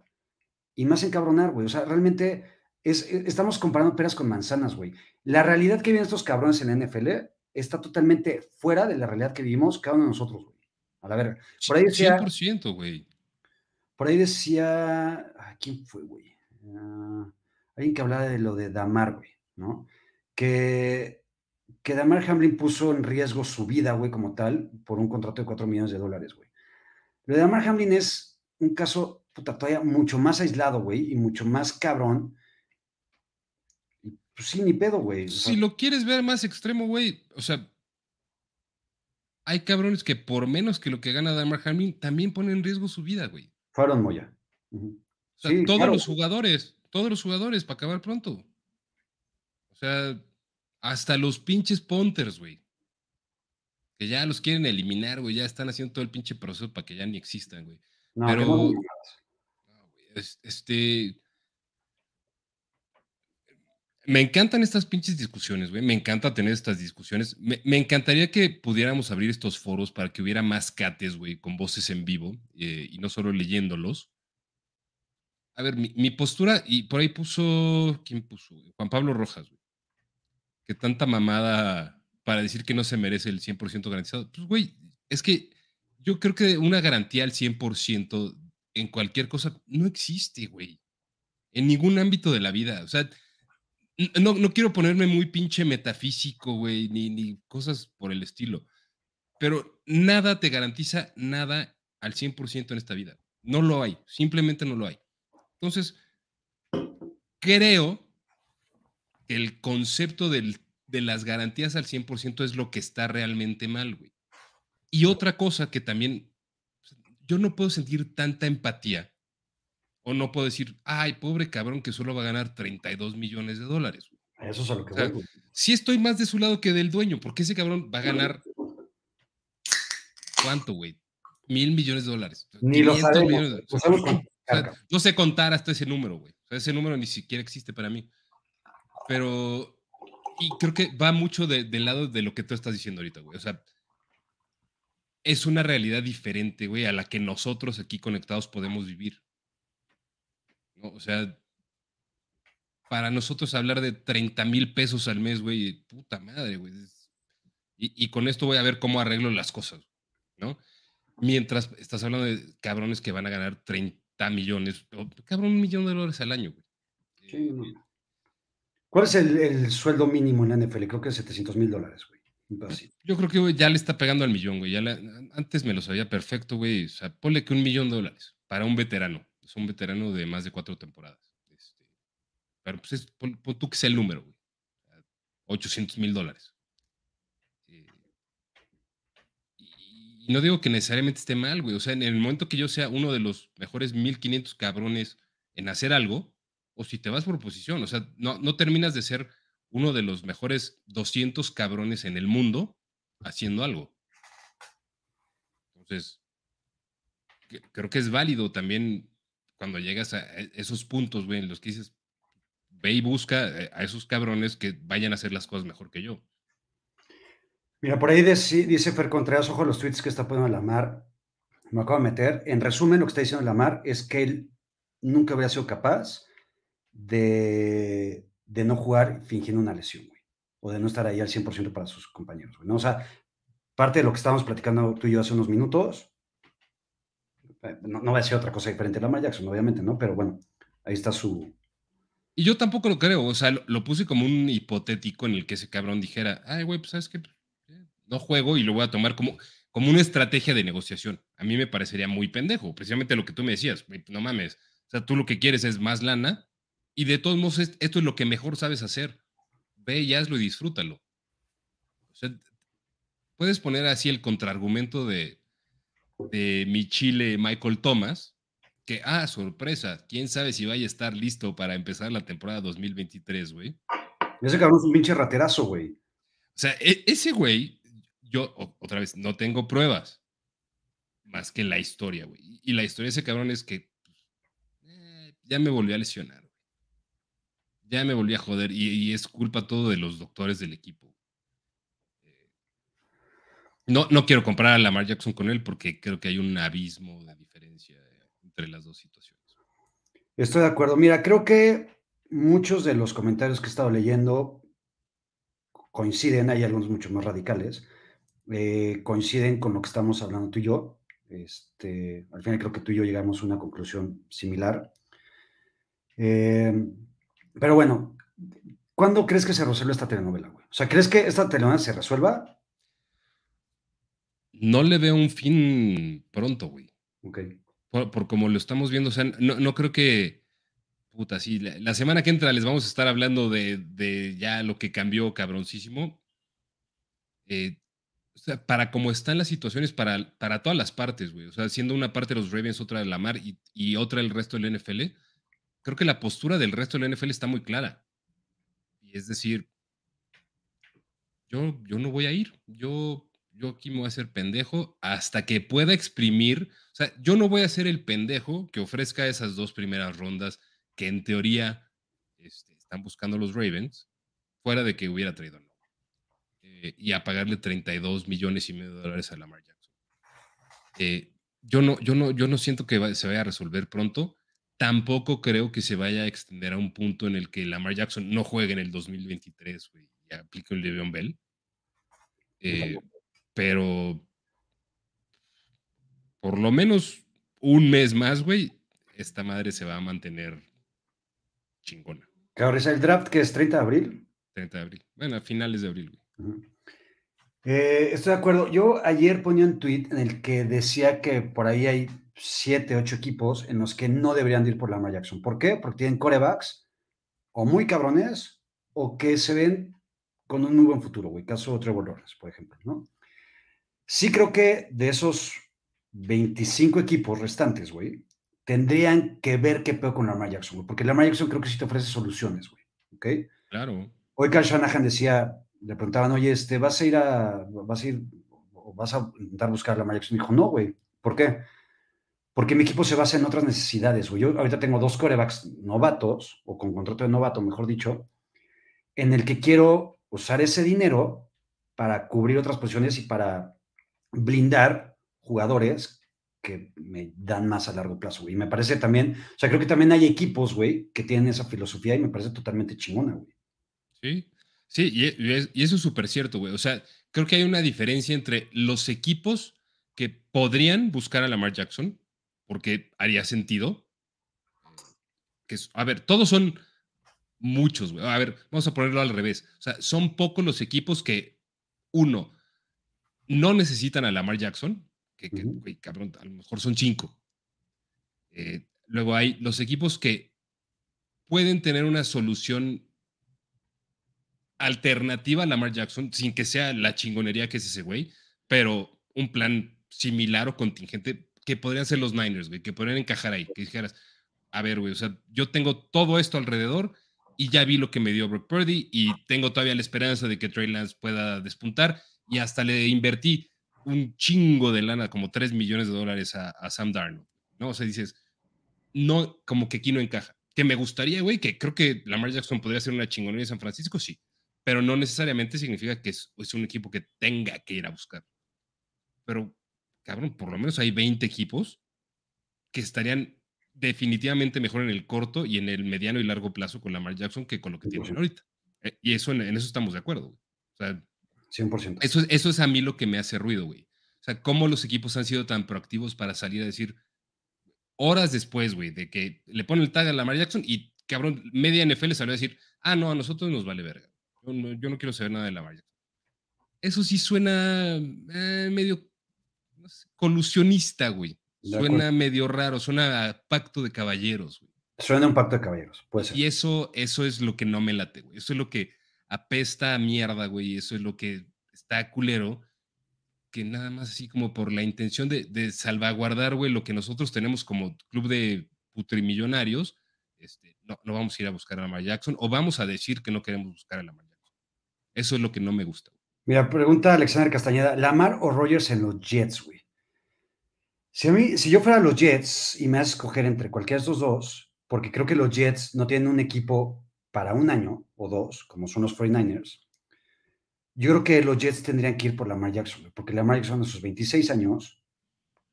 Y más encabronar, güey. O sea, realmente es, e, estamos comparando peras con manzanas, güey. La realidad que viven estos cabrones en la NFL está totalmente fuera de la realidad que vivimos cada uno de nosotros, güey. A la verga. Por ahí decía. 100%, güey. Por ahí decía. ¿Quién fue, güey? Ah, alguien que hablaba de lo de Damar, güey, ¿no? Que, que Damar Hamlin puso en riesgo su vida, güey, como tal, por un contrato de 4 millones de dólares, güey. Lo de Damar Hamlin es un caso, puta, todavía mucho más aislado, güey, y mucho más cabrón pues sí, ni pedo, güey. Si lo quieres ver más extremo, güey, o sea, hay cabrones que por menos que lo que gana Damar Hamlin también ponen en riesgo su vida, güey. Fueron Moya. O sea, todos los jugadores, todos los jugadores para acabar pronto. O sea, hasta los pinches punters, güey. Que ya los quieren eliminar, güey. Ya están haciendo todo el pinche proceso para que ya ni existan, güey. No, Pero. No, este. Me encantan estas pinches discusiones, güey. Me encanta tener estas discusiones. Me, encantaría que pudiéramos abrir estos foros para que hubiera más cates, güey, con voces en vivo eh, y no solo leyéndolos. a ver, mi, postura, y por ahí puso, ¿quién puso? Juan Pablo Rojas, güey. Que tanta mamada para decir que no se merece el 100% garantizado. Pues, güey, es que yo creo que una garantía al 100% en cualquier cosa no existe, güey. En ningún ámbito de la vida. O sea, no, no quiero ponerme muy pinche metafísico, güey, ni, ni cosas por el estilo. Pero nada te garantiza nada al 100% en esta vida. No lo hay, simplemente no lo hay. Entonces, creo que el concepto de las garantías al 100% es lo que está realmente mal, güey. Y otra cosa que también, yo no puedo sentir tanta empatía o no puedo decir, ay, pobre cabrón que solo va a ganar 32 millones de dólares. Eso es a lo que o Sí estoy más de su lado que del dueño, porque ese cabrón va a ganar, ¿cuánto, güey? Mil millones de dólares. Ni lo sabemos. no sé contar hasta ese número, güey. ese número ni siquiera existe para mí. Pero, y creo que va mucho del lado de lo que tú estás diciendo ahorita, güey. O sea, es una realidad diferente, güey, a la que nosotros aquí conectados podemos vivir. O sea, para nosotros hablar de 30 mil pesos al mes, güey, puta madre, güey. Y, con esto voy a ver cómo arreglo las cosas, ¿no? Mientras estás hablando de cabrones que van a ganar 30 millones, cabrón, un millón de dólares al año, güey. Sí, eh, ¿Cuál es el, sueldo mínimo en la NFL? Creo que es 700 mil dólares, güey. Yo creo que ya le está pegando al millón, güey. Ya antes me lo sabía perfecto, güey. O sea, ponle que un millón de dólares para un veterano. Es un veterano de más de cuatro temporadas. Este, pero pues es, pon, tú que sea el número, güey. 800 mil dólares. Eh, y, no digo que necesariamente esté mal, güey. O sea, en el momento que yo sea uno de los mejores 1500 cabrones en hacer algo, o si te vas por posición, o sea, no, no terminas de ser uno de los mejores 200 cabrones en el mundo haciendo algo. Entonces, creo que es válido también cuando llegas a e, esos puntos, güey, en los que dices, ve y busca eh, a esos cabrones que vayan a hacer las cosas mejor que yo. Mira, por ahí dice, Fer Contreras, ojo los tweets que está poniendo Lamar. Me acabo de meter. En resumen, lo que está diciendo Lamar es que él nunca había sido capaz de de no jugar fingiendo una lesión, güey, o de no estar ahí al 100% para sus compañeros, güey, ¿no? O sea, parte de lo que estábamos platicando tú y yo hace unos minutos, eh, no, va a ser otra cosa diferente a Lamar Jackson, obviamente, ¿no? Pero bueno, ahí está su... Y yo tampoco lo creo, o sea, lo, puse como un hipotético en el que ese cabrón dijera, ay, güey, pues sabes que no juego y lo voy a tomar como, como una estrategia de negociación. A mí me parecería muy pendejo, precisamente lo que tú me decías, no mames, o sea, tú lo que quieres es más lana, y de todos modos, esto es lo que mejor sabes hacer. Ve y hazlo y disfrútalo. O sea, puedes poner así el contraargumento de, de mi chile Michael Thomas, que, ah, sorpresa, quién sabe si vaya a estar listo para empezar la temporada 2023, güey. Ese cabrón es un pinche raterazo, güey. O sea, e, ese güey, yo, otra vez, no tengo pruebas más que la historia, güey. Y la historia de ese cabrón es que eh, ya me volvió a lesionar ya me volví a joder y, es culpa todo de los doctores del equipo. No, no quiero comparar a Lamar Jackson con él porque creo que hay un abismo de diferencia entre las dos situaciones. Estoy de acuerdo. Mira, creo que muchos de los comentarios que he estado leyendo coinciden, hay algunos mucho más radicales, eh, coinciden con lo que estamos hablando tú y yo. Este, al final creo que tú y yo llegamos a una conclusión similar. Eh, pero bueno, ¿cuándo crees que se resuelve esta telenovela, güey? O sea, ¿crees que esta telenovela se resuelva? No le veo un fin pronto, güey. Ok. Por, como lo estamos viendo, o sea, no, creo que. Puta, sí, la, semana que entra les vamos a estar hablando de, ya lo que cambió cabroncísimo. Eh, o sea, para cómo están las situaciones para, para todas las partes, güey. O sea, siendo una parte de los Ravens, otra de la Mar y, y otra el resto del NFL creo que la postura del resto de la NFL está muy clara. Y es decir, yo, yo no voy a ir, yo, yo aquí me voy a hacer pendejo hasta que pueda exprimir, o sea, yo no voy a ser el pendejo que ofrezca esas dos primeras rondas que en teoría este, están buscando los Ravens, fuera de que hubiera traído no. Eh, y a pagarle 32 millones y medio de dólares a Lamar Jackson. Eh, yo, no, yo, no, yo no siento que se vaya a resolver pronto tampoco creo que se vaya a extender a un punto en el que Lamar Jackson no juegue en el 2023, güey, y aplique un Le'Veon Bell. Eh, pero por lo menos un mes más, güey, esta madre se va a mantener chingona. Ahora es el draft que es 30 de abril. 30 de abril. Bueno, a finales de abril, güey. Eh, estoy de acuerdo. Yo ayer ponía un tweet en el que decía que por ahí hay siete, ocho equipos en los que no deberían ir por Lamar Jackson. ¿Por qué? Porque tienen corebacks o muy cabrones o que se ven con un muy buen futuro, güey. Caso Trevor Lawrence, por ejemplo, ¿no? Sí creo que de esos 25 equipos restantes, güey, tendrían que ver qué peor con Lamar Jackson, güey. Porque Lamar Jackson creo que sí te ofrece soluciones, güey. ¿Ok? Claro. Hoy Carl Shanahan decía, le preguntaban, oye, este, ¿vas a ir a, vas a ir, o vas a intentar buscar a Lamar Jackson? Dijo, no, güey. ¿Por qué? porque mi equipo se basa en otras necesidades. Yo ahorita tengo dos corebacks novatos, o con contrato de novato, mejor dicho, en el que quiero usar ese dinero para cubrir otras posiciones y para blindar jugadores que me dan más a largo plazo, Y me parece también, o sea, creo que también hay equipos, güey, que tienen esa filosofía y me parece totalmente chingona, güey. Sí, sí, y, y eso es súper cierto, güey. O sea, creo que hay una diferencia entre los equipos que podrían buscar a Lamar Jackson, porque haría sentido. Que, a ver, todos son muchos, A ver, vamos a ponerlo al revés. O sea, son pocos los equipos que, uno, no necesitan a Lamar Jackson, que, cabrón, a lo mejor son cinco. Eh, luego hay los equipos que pueden tener una solución alternativa a Lamar Jackson, sin que sea la chingonería que es ese güey, pero un plan similar o contingente que podrían ser los Niners, güey, que podrían encajar ahí, que dijeras, a ver, güey, o sea, yo tengo todo esto alrededor y ya vi lo que me dio Brock Purdy y tengo todavía la esperanza de que Trey Lance pueda despuntar y hasta le invertí un chingo de lana, como 3 millones de dólares a, Sam Darnold, ¿no? O sea, dices, no, como que aquí no encaja. Que me gustaría, güey, que creo que Lamar Jackson podría ser una chingonería en San Francisco, sí, pero no necesariamente significa que es, es un equipo que tenga que ir a buscar. Pero cabrón, por lo menos hay 20 equipos que estarían definitivamente mejor en el corto y en el mediano y largo plazo con Lamar Jackson que con lo que tienen ahorita. Eh, y eso, en, eso estamos de acuerdo, güey. O sea, 100%. Eso, eso es a mí lo que me hace ruido, güey. O sea, cómo los equipos han sido tan proactivos para salir a decir horas después, güey, de que le ponen el tag a Lamar Jackson y, cabrón, media NFL salió a decir, ah, no, a nosotros nos vale verga. Yo no, yo no quiero saber nada de Lamar Jackson. Eso sí suena eh, medio colusionista, güey. Suena medio raro, suena a pacto de caballeros, güey. Suena un pacto de caballeros, puede ser. Y eso, eso es lo que no me late, güey. Eso es lo que apesta a mierda, güey. Eso es lo que está culero. Que nada más así como por la intención de, salvaguardar, güey, lo que nosotros tenemos como club de putrimillonarios, este, no, no vamos a ir a buscar a Lamar Jackson o vamos a decir que no queremos buscar a Lamar Jackson. Eso es lo que no me gusta. Mira, pregunta Alexander Castañeda, ¿Lamar o Rogers en los Jets, güey? Si, a mí, si yo fuera los Jets y me haces escoger entre cualquiera de estos dos, porque creo que los Jets no tienen un equipo para un año o dos, como son los 49ers, yo creo que los Jets tendrían que ir por Lamar Jackson, porque Lamar Jackson a sus 26 años,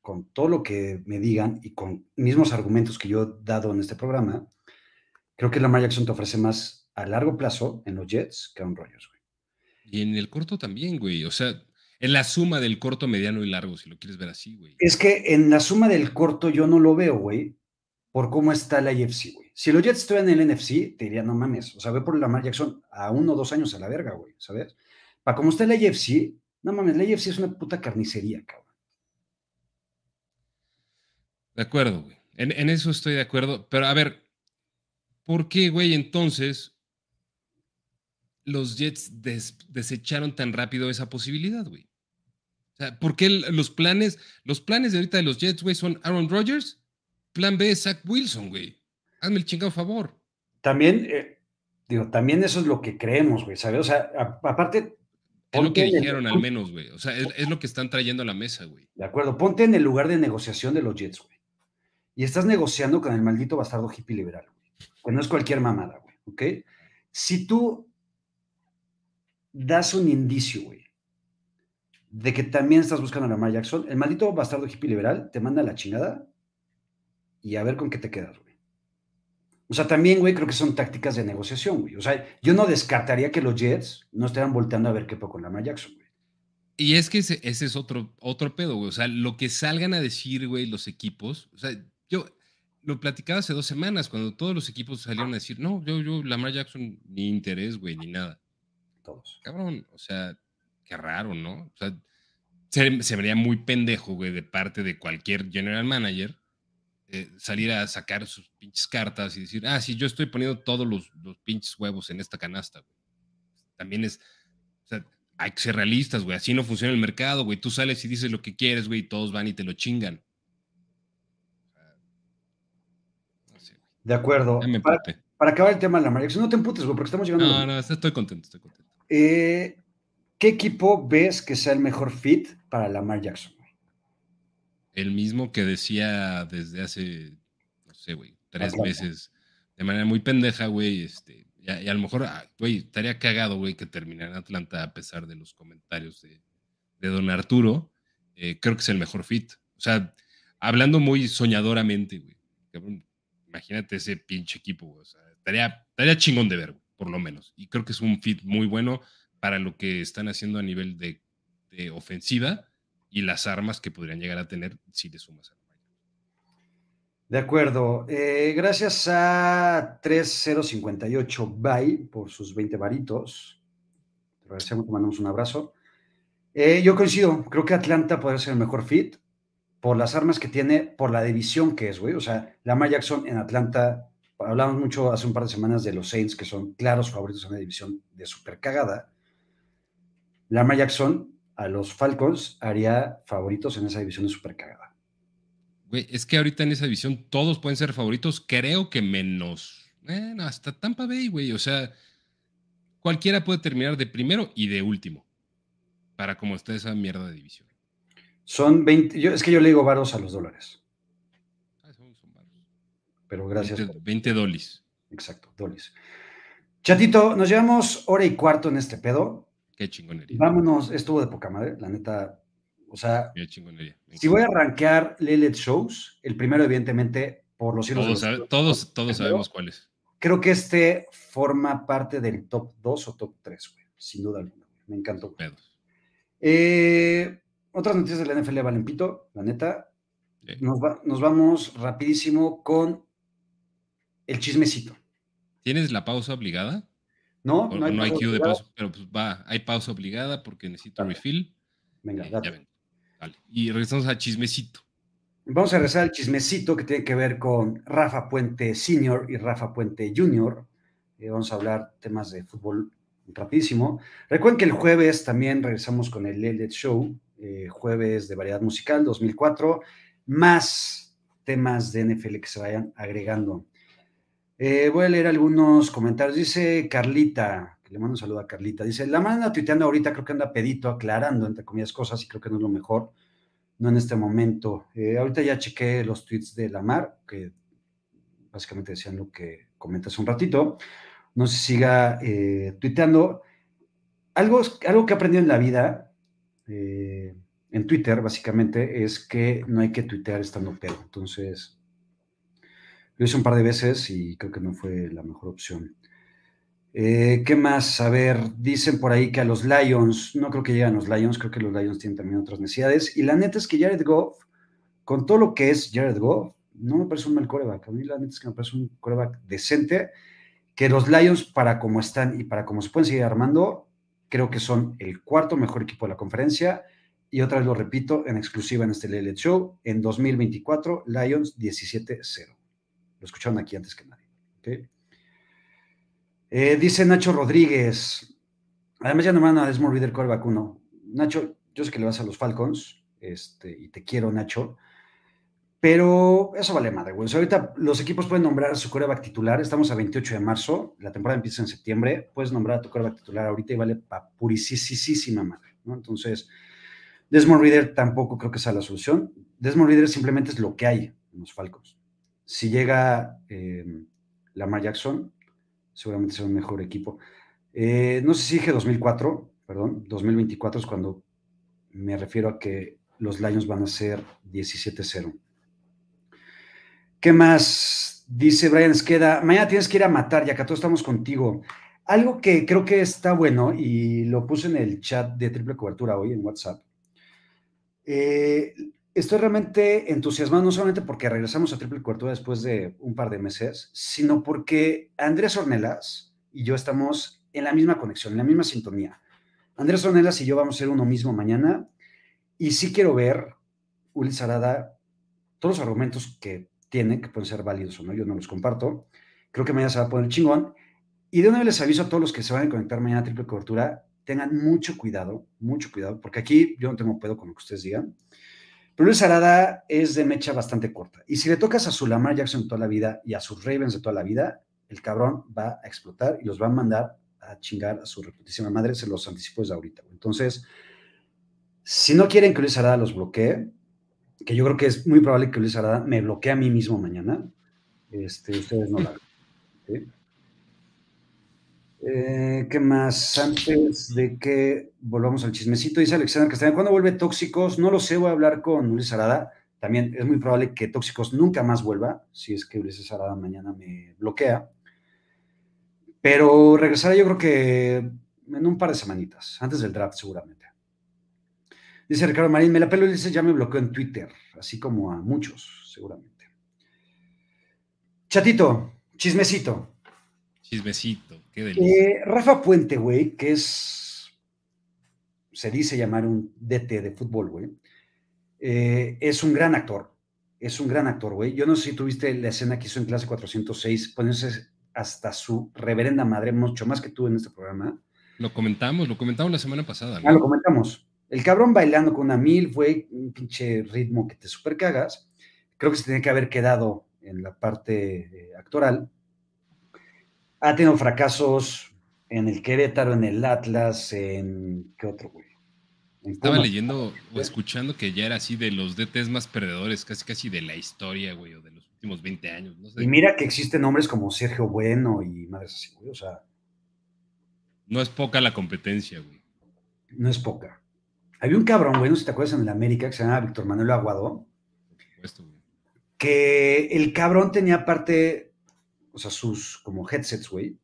con todo lo que me digan y con mismos argumentos que yo he dado en este programa, creo que Lamar Jackson te ofrece más a largo plazo en los Jets que a un Rogers, güey. Y en el corto también, güey. O sea, en la suma del corto, mediano y largo, si lo quieres ver así, güey. Es que en la suma del corto yo no lo veo, güey, por cómo está la IFC, güey. Si los Jets estuvieran en el NFC, te diría, no mames, o sea, ve por Lamar Jackson a uno o dos años a la verga, güey, ¿sabes? Para cómo está la IFC, no mames, la IFC es una puta carnicería, cabrón. De acuerdo, güey. En, eso estoy de acuerdo. Pero a ver, ¿por qué, güey, entonces los Jets desecharon tan rápido esa posibilidad, güey? sea, ¿por qué los planes, los planes de ahorita de los Jets, güey, son Aaron Rodgers? Plan B, Zach Wilson, güey. Hazme el chingado favor. También, eh, digo, también eso es lo que creemos, güey, ¿sabes? O sea, aparte. Es lo que dijeron al menos, güey. O sea, es, lo que están trayendo a la mesa, güey. De acuerdo, ponte en el lugar de negociación de los Jets, güey. Y estás negociando con el maldito bastardo hippie liberal, güey. Que no es cualquier mamada, güey, ¿ok? Si tú das un indicio, güey, de que también estás buscando a Lamar Jackson, el maldito bastardo hippie liberal te manda la chingada y a ver con qué te quedas, güey. O sea, también, güey, creo que son tácticas de negociación, güey. O sea, yo no descartaría que los Jets no estén volteando a ver qué poco con Lamar Jackson, güey. Y es que ese, es otro, otro pedo, güey. O sea, lo que salgan a decir, güey, los equipos. O sea, yo lo platicaba hace dos semanas, cuando todos los equipos salieron a decir, no, yo, yo, Lamar Jackson, ni interés, güey, ni nada. Todos. Cabrón, o sea, qué raro, ¿no? O sea, se, se vería muy pendejo, güey, de parte de cualquier general manager eh, salir a sacar sus pinches cartas y decir, ah, sí, yo estoy poniendo todos los, los pinches huevos en esta canasta, güey. También es, o sea, hay que ser realistas, güey. Así no funciona el mercado, güey. Tú sales y dices lo que quieres, güey, y todos van y te lo chingan. de acuerdo. para, para, acabar el tema de la María, no te emputes, güey, porque estamos llegando. No, no, estoy contento, estoy contento. Eh, ¿Qué equipo ves que sea el mejor fit para Lamar Jackson? El mismo que decía desde hace, no sé, güey, tres meses, de manera muy pendeja, güey, este, y a, lo mejor, ah, güey, estaría cagado, güey, que terminara en Atlanta a pesar de los comentarios de, don Arturo. Eh, creo que es el mejor fit. O sea, hablando muy soñadoramente, güey. Imagínate ese pinche equipo, güey. O sea, estaría, estaría chingón de ver, por lo menos. Y creo que es un fit muy bueno para lo que están haciendo a nivel de, de ofensiva y las armas que podrían llegar a tener si le sumas a De acuerdo. Eh, gracias a 3058 Bye por sus 20 varitos. Te agradecemos, te mandamos un abrazo. Eh, yo coincido, creo que Atlanta podría ser el mejor fit por las armas que tiene, por la división que es, güey. O sea, Lamar Jackson en Atlanta, hablamos mucho hace un par de semanas de los Saints, que son claros favoritos en la división de super cagada. Lamar Jackson a los Falcons haría favoritos en esa división de super cagada. Güey, es que ahorita en esa división todos pueden ser favoritos, creo que menos. Hasta Tampa Bay, güey. O sea, cualquiera puede terminar de primero y de último. Para como está esa mierda de división. Son 20, yo, es que yo le digo varos a los dólares. Ah, son, varos. Pero gracias. 20, 20 dolis. Exacto, dolis. Chatito, nos llevamos hora y cuarto en este pedo. Qué chingonería. Vámonos, estuvo de poca madre, la neta. O sea, Qué chingonería. si voy a rankear Lelet Shows, el primero, evidentemente, por los cielos. Todos, todos, sabemos cuáles. Creo que este forma parte del top 2 o top 3, güey, sin duda alguna. Me encantó. Eh, otras noticias de la NFL Valempito, la neta. Nos, nos vamos rapidísimo con el chismecito. ¿Tienes la pausa obligada? No, no hay, no hay de pausa, pero pues va, hay pausa obligada porque necesito refill. Venga, eh, dale. Vale. Y regresamos a chismecito. Vamos a regresar al chismecito que tiene que ver con Rafa Puente Senior y Rafa Puente Junior. Eh, vamos a hablar temas de fútbol rapidísimo. Recuerden que el jueves también regresamos con el Lelet Show, eh, jueves de variedad musical 2004, más temas de NFL que se vayan agregando. Eh, voy a leer algunos comentarios. Dice Carlita, que le mando un saludo a Carlita. Dice, la manda tuiteando ahorita, creo que anda pedito, aclarando, entre comillas, cosas, y creo que no es lo mejor, no en este momento. Eh, ahorita ya chequé los tweets de Lamar, que básicamente decían lo que comentas un ratito. No se siga eh. Algo, algo que he aprendido en la vida, en Twitter, básicamente, es que no hay que tuitear estando pedo. Entonces, lo hice un par de veces y creo que no fue la mejor opción. Eh, ¿Qué más? A ver, dicen por ahí que a los Lions, no creo que lleguen los Lions, creo que los Lions tienen también otras necesidades. Y la neta es que Jared Goff, con todo lo que es Jared Goff, no me parece un mal coreback. A mí la neta es que me parece un coreback decente, que los Lions, para cómo están y para cómo se pueden seguir armando, creo que son el cuarto mejor equipo de la conferencia. Y otra vez lo repito, en exclusiva en este Lele Show, en 2024, Lions 17-0. Lo escucharon aquí antes que nadie. Eh, dice Nacho Rodríguez. Además, ya no me van a Desmond Reader coreback uno. Nacho, yo sé que le vas a los Falcons. Este, y te quiero, Nacho. Pero eso vale madre, güey. ahorita los equipos pueden nombrar a su coreback titular. Estamos a 28 de marzo. La temporada empieza en septiembre. Puedes nombrar a tu coreback titular ahorita y vale pa purisísima madre, ¿no? Entonces, Desmond Reader tampoco creo que sea la solución. Desmond Reader simplemente es lo que hay en los Falcons si llega eh, Lamar Jackson, seguramente será un mejor equipo. Eh, no sé si dije 2004, perdón, 2024 es cuando me refiero a que los Lions van a ser 17-0. ¿Qué más Dice Brian Esqueda, mañana tienes que ir a matar, ya que todos estamos contigo. Algo que creo que está bueno, y lo puse en el chat de triple cobertura hoy en WhatsApp. Eh, estoy realmente entusiasmado, no solamente porque regresamos a triple cobertura después de un par de meses, sino porque Andrés Ornelas y yo estamos en la misma conexión, en la misma sintonía. Andrés Ornelas y yo vamos a ser uno mismo mañana, y sí quiero ver, Ulises Arada, todos los argumentos que tiene, que pueden ser válidos o no, yo no los comparto. Creo que mañana se va a poner chingón. Y de una vez les aviso a todos los que se van a conectar mañana a triple cobertura, tengan mucho cuidado, mucho cuidado, porque aquí yo no tengo pedo con lo que ustedes digan. Luis Arada es de mecha bastante corta. Y si le tocas a su Lamar Jackson toda la vida y a sus Ravens de toda la vida, el cabrón va a explotar y los va a mandar a chingar a su reputísima madre. Se los anticipo desde ahorita. Entonces, si no quieren que Luis Arada los bloquee, que yo creo que es muy probable que Luis Arada me bloquee a mí mismo mañana. Este, ustedes no la eh, ¿Qué más? Antes de que volvamos al chismecito, dice Alexander Castañeda, ¿cuándo vuelve Tóxicos? No lo sé, voy a hablar con Luis Arada. También es muy probable que Tóxicos nunca más vuelva, si es que Ulises Arada mañana me bloquea. Pero regresará yo creo que en un par de semanitas, antes del draft seguramente. Dice Ricardo Marín, me la pelo dice, ya me bloqueó en Twitter, así como a muchos, seguramente. Chatito, chismecito. Chismecito. Eh, Rafa Puente, güey, que es, se dice llamar un DT de fútbol, güey, eh, es un gran actor, es un gran actor, güey. Yo no sé si tuviste la escena que hizo en clase 406, poniéndose hasta su reverenda madre, mucho más que tú en este programa. Lo comentamos, lo comentamos la semana pasada. ¿no? Ah, lo comentamos. El cabrón bailando con una mil fue un pinche ritmo que te super cagas. Creo que se tenía que haber quedado en la parte eh, actoral. Ha tenido fracasos en el Querétaro, en el Atlas, en. ¿Qué otro, güey? Estaba leyendo o escuchando que ya era así de los DTs más perdedores, casi casi de la historia, güey, o de los últimos 20 años. Y mira que existen nombres como Sergio Bueno y madres así, güey, o sea. No es poca la competencia, güey. No es poca. Había un cabrón, güey, no sé si te acuerdas en el América, que se llamaba Víctor Manuel Aguado. Que el cabrón tenía parte, o sea, sus como headsets, güey.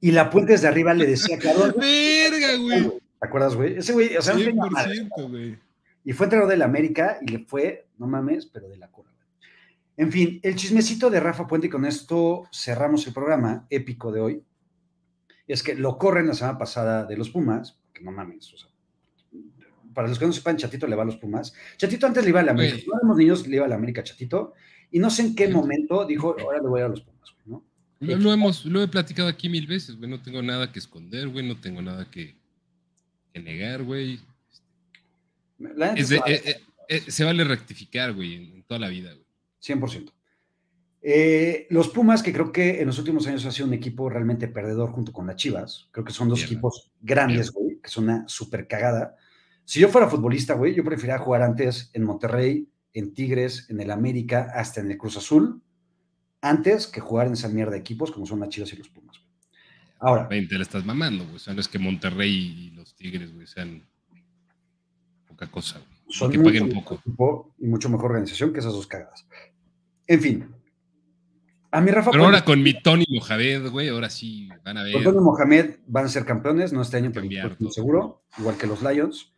Y la puente desde arriba le decía, cabrón. ¡Verga, güey! ¿Te acuerdas, güey? Ese güey, o sea, 100%, güey. Y fue entrenador del América y le fue, no mames, pero de la cola. En fin, el chismecito de Rafa Puente, y con esto cerramos el programa épico de hoy, es que lo corren la semana pasada de los Pumas, porque no mames, o sea, para los que no sepan, Chatito le va a los Pumas. Chatito antes le iba a la América. No éramos niños, le iba a la América Chatito. Y no sé en qué momento dijo, ahora le voy a los Pumas, güey, ¿no? Lo, hemos, lo he platicado aquí mil veces, güey. No tengo nada que esconder, güey. No tengo nada que, negar, güey. Eh, eh, eh, se vale rectificar, güey, en, toda la vida, güey. 100%. los Pumas, que creo que en los últimos años ha sido un equipo realmente perdedor junto con las Chivas. Creo que son dos equipos grandes, güey, que son una super cagada. Si yo fuera futbolista, güey, yo preferiría jugar antes en Monterrey, en Tigres, en el América, hasta en el Cruz Azul, antes que jugar en esa mierda de equipos como son las Chivas y los Pumas. Güey. Ahora. te le estás mamando, güey. O sea, no es que Monterrey y los Tigres, güey, sean poca cosa, güey. Son que paguen poco. Y mucho mejor organización que esas dos cagadas. En fin. A mi Rafa. Pero ahora con mi Tony Mohamed, güey, ahora sí van a ver. Con Tony Mohamed van a ser campeones, no este año, pero seguro, igual que los Lions.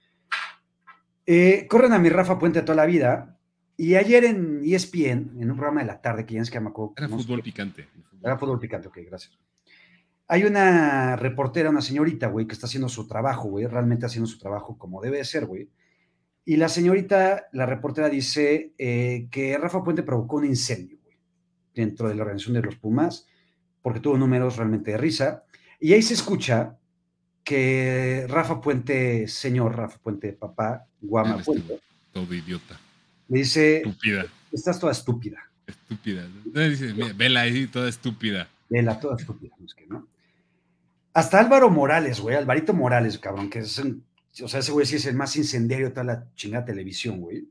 Eh, corren a mi Rafa Puente toda la vida. Y ayer en ESPN, en un programa de la tarde, que ya es que me acuerdo. Era fútbol picante. Era fútbol picante, ok, gracias. Hay una reportera, una señorita, güey, que está haciendo su trabajo, güey, realmente haciendo su trabajo como debe de ser, güey. Y la señorita, la reportera dice eh, que Rafa Puente provocó un incendio, güey, dentro de la organización de los Pumas, porque tuvo números realmente de risa. Y ahí se escucha que Rafa Puente, señor Rafa Puente, papá, Guama Puente. Todo idiota. Le dice. Estúpida. Estás toda estúpida. Estúpida. Dice, vela ahí, toda estúpida. Vela, toda estúpida. No es que, ¿no? Hasta Álvaro Morales, güey, Alvarito Morales, cabrón, que es o sea, ese güey sí es el más incendiario de toda la chingada televisión, güey.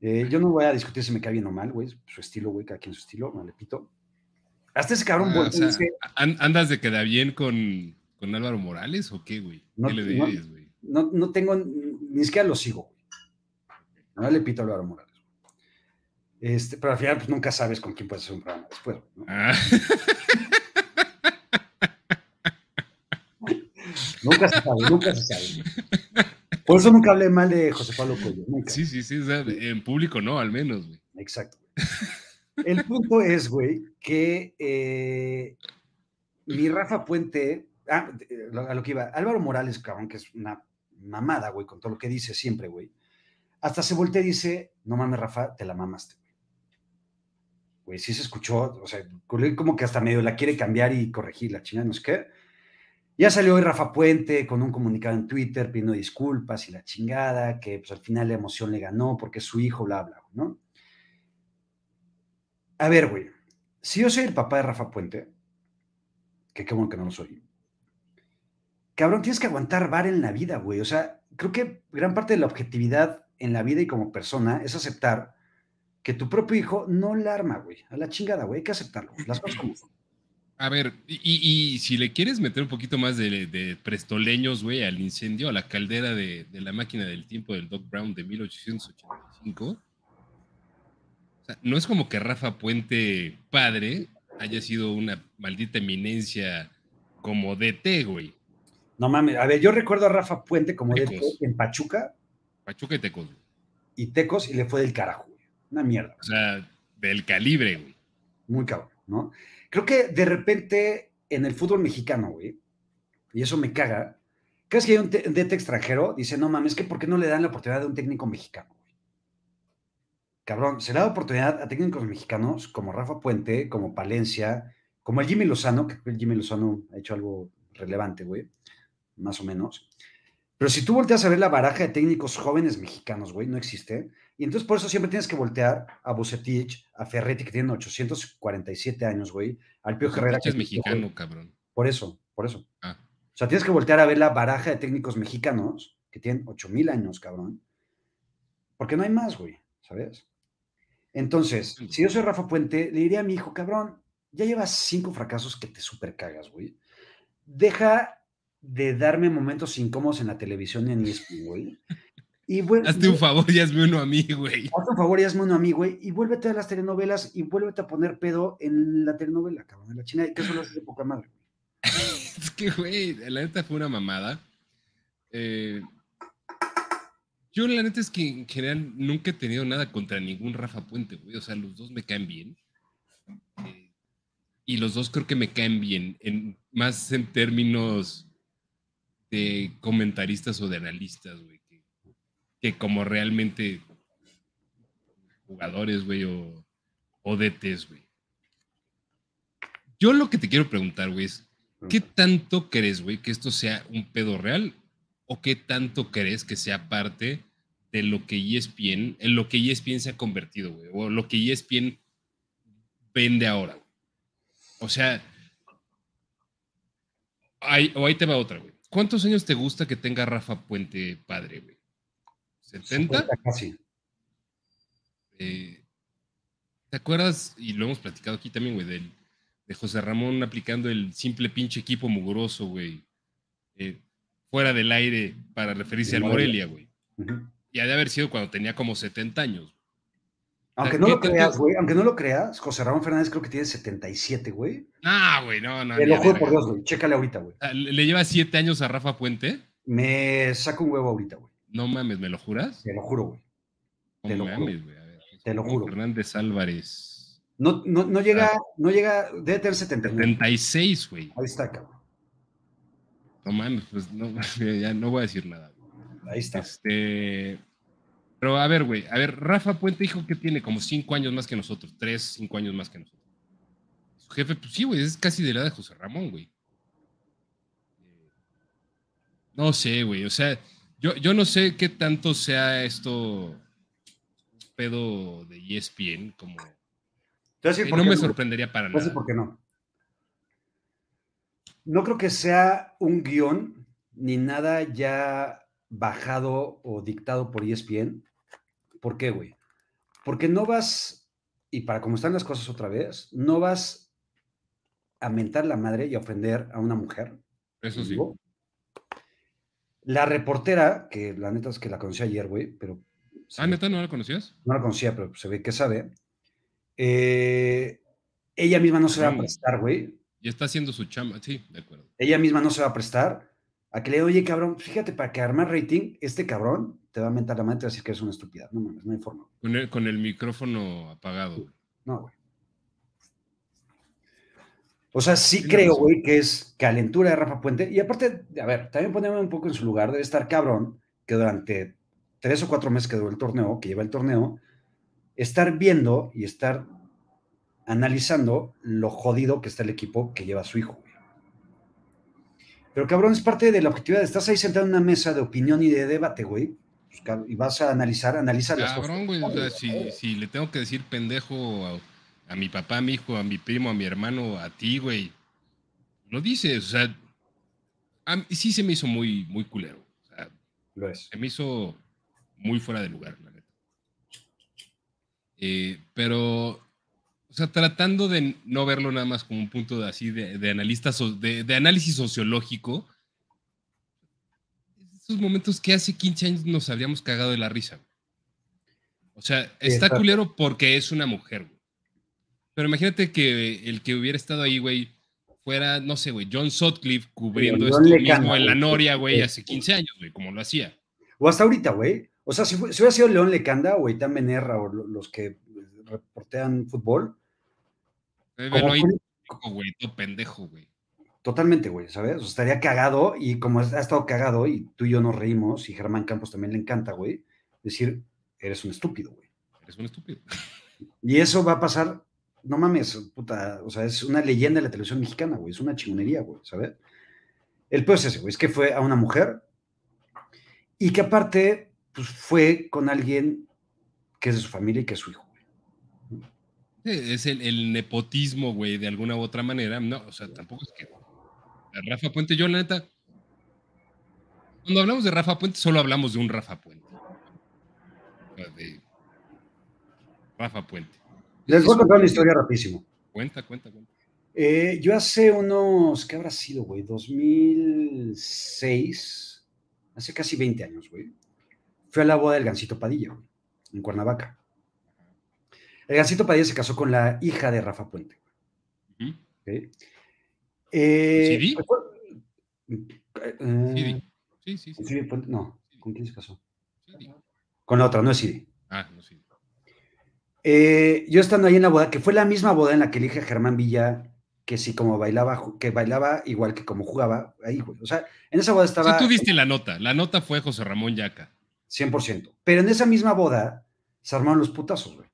Eh, yo no voy a discutir si me cae bien o mal, güey, su estilo, güey, cada quien su estilo, no le pito. Hasta ese cabrón, ah, andas de queda bien con, ¿Con Álvaro Morales o qué, güey? No, ¿Qué le dirías, güey? No, no, tengo, ni siquiera lo sigo. No le pito a Álvaro Morales. Este, pero al final pues, nunca sabes con quién puedes hacer un programa después. ¿no? Ah, Nunca se sabe, nunca se sabe. Por eso nunca hablé mal de José Pablo Cuello. Nunca. sí, sí, sí. o sea, en público no, al menos, güey. Exacto. El punto es, güey, que eh, mi Rafa Puente, ah, a lo que iba, Álvaro Morales, cabrón, que es una mamada, güey, con todo lo que dice siempre, güey. Hasta se voltea y dice, no mames, Rafa, te la mamaste. güey". Sí se escuchó, o sea, como que hasta medio la quiere cambiar y corregir la chingada, no sé qué. Ya salió hoy Rafa Puente con un comunicado en Twitter pidiendo disculpas y la chingada, que pues al final la emoción le ganó porque es su hijo, bla, bla, ¿no? A ver, güey, si yo soy el papá de Rafa Puente, que qué bueno que no lo soy, cabrón, tienes que aguantar bar en la vida, güey. O sea, creo que gran parte de la objetividad en la vida y como persona es aceptar que tu propio hijo no la arma, güey. A la chingada, güey. Hay que aceptarlo. Las cosas como son. A ver, y, si le quieres meter un poquito más de, de prestoleños, güey, al incendio, a la caldera de, de la máquina del tiempo del Doc Brown de 1885, o sea, no es como que Rafa Puente padre haya sido una maldita eminencia como DT, güey. No mames. A ver, yo recuerdo a Rafa Puente como Tecos. en Pachuca Pachuca y Tecos, güey. y Tecos y le fue del carajo, güey. Una mierda. O sea, del calibre, güey. Muy cabrón, ¿no? Creo que de repente en el fútbol mexicano, güey, y eso me caga, vez que hay un DT extranjero, dice, no mames, que ¿por qué no le dan la oportunidad de un técnico mexicano? güey? Cabrón, se le da oportunidad a técnicos mexicanos como Rafa Puente, como Palencia, como el Jimmy Lozano, que el Jimmy Lozano ha hecho algo relevante, güey, más o menos. Pero si tú volteas a ver la baraja de técnicos jóvenes mexicanos, güey, no existe. Y entonces por eso siempre tienes que voltear a Bucetich, a Ferretti, que tienen 847 años, güey, al Pío Herrera. Que es mexicano, cabrón. Por eso, por eso. Ah, O sea, tienes que voltear a ver la baraja de técnicos mexicanos, que tienen 8000 años, cabrón. Porque no hay más, güey, ¿sabes? Entonces, si yo soy Rafa Puente, le diría a mi hijo, cabrón, ya llevas cinco fracasos que te super cagas, güey. Deja de darme momentos incómodos en la televisión y en ESPN, güey. Y hazte un favor y hazme uno a mí, güey. Hazte un favor y hazme uno a mí, güey, y vuélvete a las telenovelas y vuélvete a poner pedo en la telenovela, cabrón, en la china, que eso lo hace de poca madre. güey. Es que, güey, la neta fue una mamada. Eh, yo, la neta es que en general nunca he tenido nada contra ningún Rafa Puente, güey. O sea, los dos me caen bien. Eh, y los dos creo que me caen bien, en, más en términos de comentaristas o de analistas, güey, que, que como realmente jugadores, güey, o, o DTs, güey. Yo lo que te quiero preguntar, güey, es, ¿qué tanto crees, güey, que esto sea un pedo real? ¿O qué tanto crees que sea parte de lo que ESPN, en lo que ESPN se ha convertido, güey? O lo que ESPN vende ahora. O sea, ahí, o ahí te va otra, güey. ¿Cuántos años te gusta que tenga Rafa Puente padre, güey? ¿70? 50 Casi. Eh, ¿Te acuerdas? Y lo hemos platicado aquí también, güey, del, de José Ramón aplicando el simple pinche equipo mugroso, güey. eh, fuera del aire para referirse al Morelia. Güey. Ujú. Y ha de haber sido cuando tenía como 70 años. Aunque ¿qué no lo creas, güey, aunque no lo creas, José Ramón Fernández creo que tiene 77, güey. No, güey, no, no. Te lo juro por Dios, güey. Chécale ahorita, güey. Ah, ¿Le le lleva 7 años a Rafa Puente? Me saco un huevo ahorita, güey. No mames, ¿me lo juras? Te lo juro, güey. No te lo juro. mames. A ver, Te lo juro. Fernández Álvarez. No, no, no llega, Ah. no llega, debe tener 79. 76, güey. Ahí está, cabrón. No mames, pues no, ya no voy a decir nada. Ahí está. Este. Pero a ver, güey. A ver, Rafa Puente dijo que tiene como cinco años más que nosotros. Tres, cinco años más que nosotros. Su jefe, pues sí, güey, es casi de la edad de José Ramón, güey. No sé, güey. O sea, yo, yo no sé qué tanto sea esto pedo de ESPN, como. Eh, no me sorprendería para nada. por qué no. No creo que sea un guion ni nada ya bajado o dictado por ESPN. ¿Por qué, güey? Porque no vas, y para cómo están las cosas otra vez, no vas a mentar la madre y a ofender a una mujer. Eso sí. La reportera, que la neta es que la conocí ayer, güey, pero Ah, neta, ¿no la conocías? no la conocía, pero se ve que sabe. eh, ella misma no se va a prestar, güey. Y está haciendo su chamba, sí, de acuerdo. Ella misma no se va a prestar a que le diga, oye, cabrón, fíjate, para que armar rating, este cabrón te va a mentar la mente y va a decir que es una estupidez. No mames, no hay forma. Con el, con el micrófono apagado. No, güey. O sea, sí creo, güey, que es calentura de Rafa Puente. Y aparte, a ver, también ponemos un poco en su lugar, debe estar cabrón que durante tres o cuatro meses que duró el torneo, que lleva el torneo, estar viendo y estar analizando lo jodido que está el equipo que lleva a su hijo. Pero cabrón, es parte de la objetividad. Estás ahí sentado en una mesa de opinión y de debate, güey. Pues, y vas a analizar, analizar las cosas. Cabrón, güey, si, si, le tengo que decir pendejo a, mi papá, a mi hijo, a mi primo, a mi hermano, a ti, güey, lo dices, o sea, sí se me hizo muy, muy culero. lo es. Se me hizo muy fuera de lugar, la neta. Eh, pero, o sea, tratando de no verlo nada más como un punto de, así de, de analista, de, análisis sociológico, esos momentos que hace 15 años nos habríamos cagado de la risa. O sea, está culero porque es una mujer, güey. Pero imagínate que el que hubiera estado ahí, güey, fuera, no sé, güey, John Sutcliffe cubriendo esto mismo en la Noria, güey, hace 15 años, güey, como lo hacía. O hasta ahorita, güey. O sea, si, hubiera sido León Lecanda o Itán Benerra o los que reportean fútbol. Güey, pendejo, güey. Totalmente, güey, ¿sabes? O sea, estaría cagado y como ha estado cagado y tú y yo nos reímos y Germán Campos también le encanta, güey, decir, eres un estúpido, güey. Eres un estúpido. Y eso va a pasar, no mames, puta, o sea, es una leyenda de la televisión mexicana, güey, es una chingonería, güey, ¿sabes? El peor es ese, güey, es que fue a una mujer y que aparte pues fue con alguien que es de su familia y que es su hijo. Es el, nepotismo, güey, de alguna u otra manera. No, o sea, tampoco es que. Rafa Puente, yo la neta. Cuando hablamos de Rafa Puente, solo hablamos de un Rafa Puente. De Rafa Puente. Les voy a contar una historia rapidísimo. Cuenta, cuenta, cuenta. Eh, yo hace unos, ¿qué habrá sido, güey? 2006, hace casi 20 años, güey fue a la boda del Gancito Padilla, en Cuernavaca. El Gancito Padilla se casó con la hija de Rafa Puente. ¿Sí? Eh, sí, sí, sí. no, ¿con quién se casó? Con la otra, no es Siri. Ah, no Siri. Eh, yo estando ahí en la boda, que fue la misma boda en la que elige a Germán Villa, que sí, como bailaba, que bailaba igual que como jugaba, ahí, güey. O sea, en esa boda estaba. Sí, tú viste la nota. La nota fue José Ramón Yaca. 100%. Pero en esa misma boda se armaron los putazos, güey.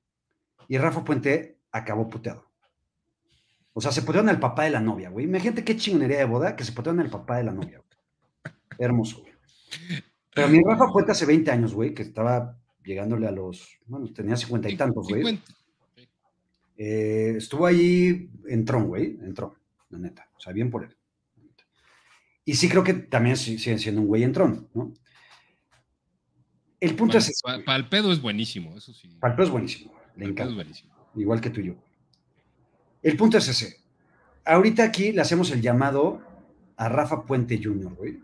Y Rafa Puente acabó puteado. O sea, se putearon al papá de la novia, güey. Imagínate qué chingonería de boda que se putearon al papá de la novia, güey. Hermoso, güey. Pero mi Rafa Puente hace 20 años, güey, que estaba llegándole a los, bueno, tenía cincuenta y tantos, güey. Eh, estuvo ahí, entró, güey, entró, la neta. O sea, bien por él. Y sí creo que también sigue siendo un güey entrón, ¿no? El punto es. Para el pedo es buenísimo, eso sí. Para el pedo es buenísimo. Le encanta. Igual que tú y yo. El punto es ese. Ahorita aquí le hacemos el llamado a Rafa Puente Jr., güey.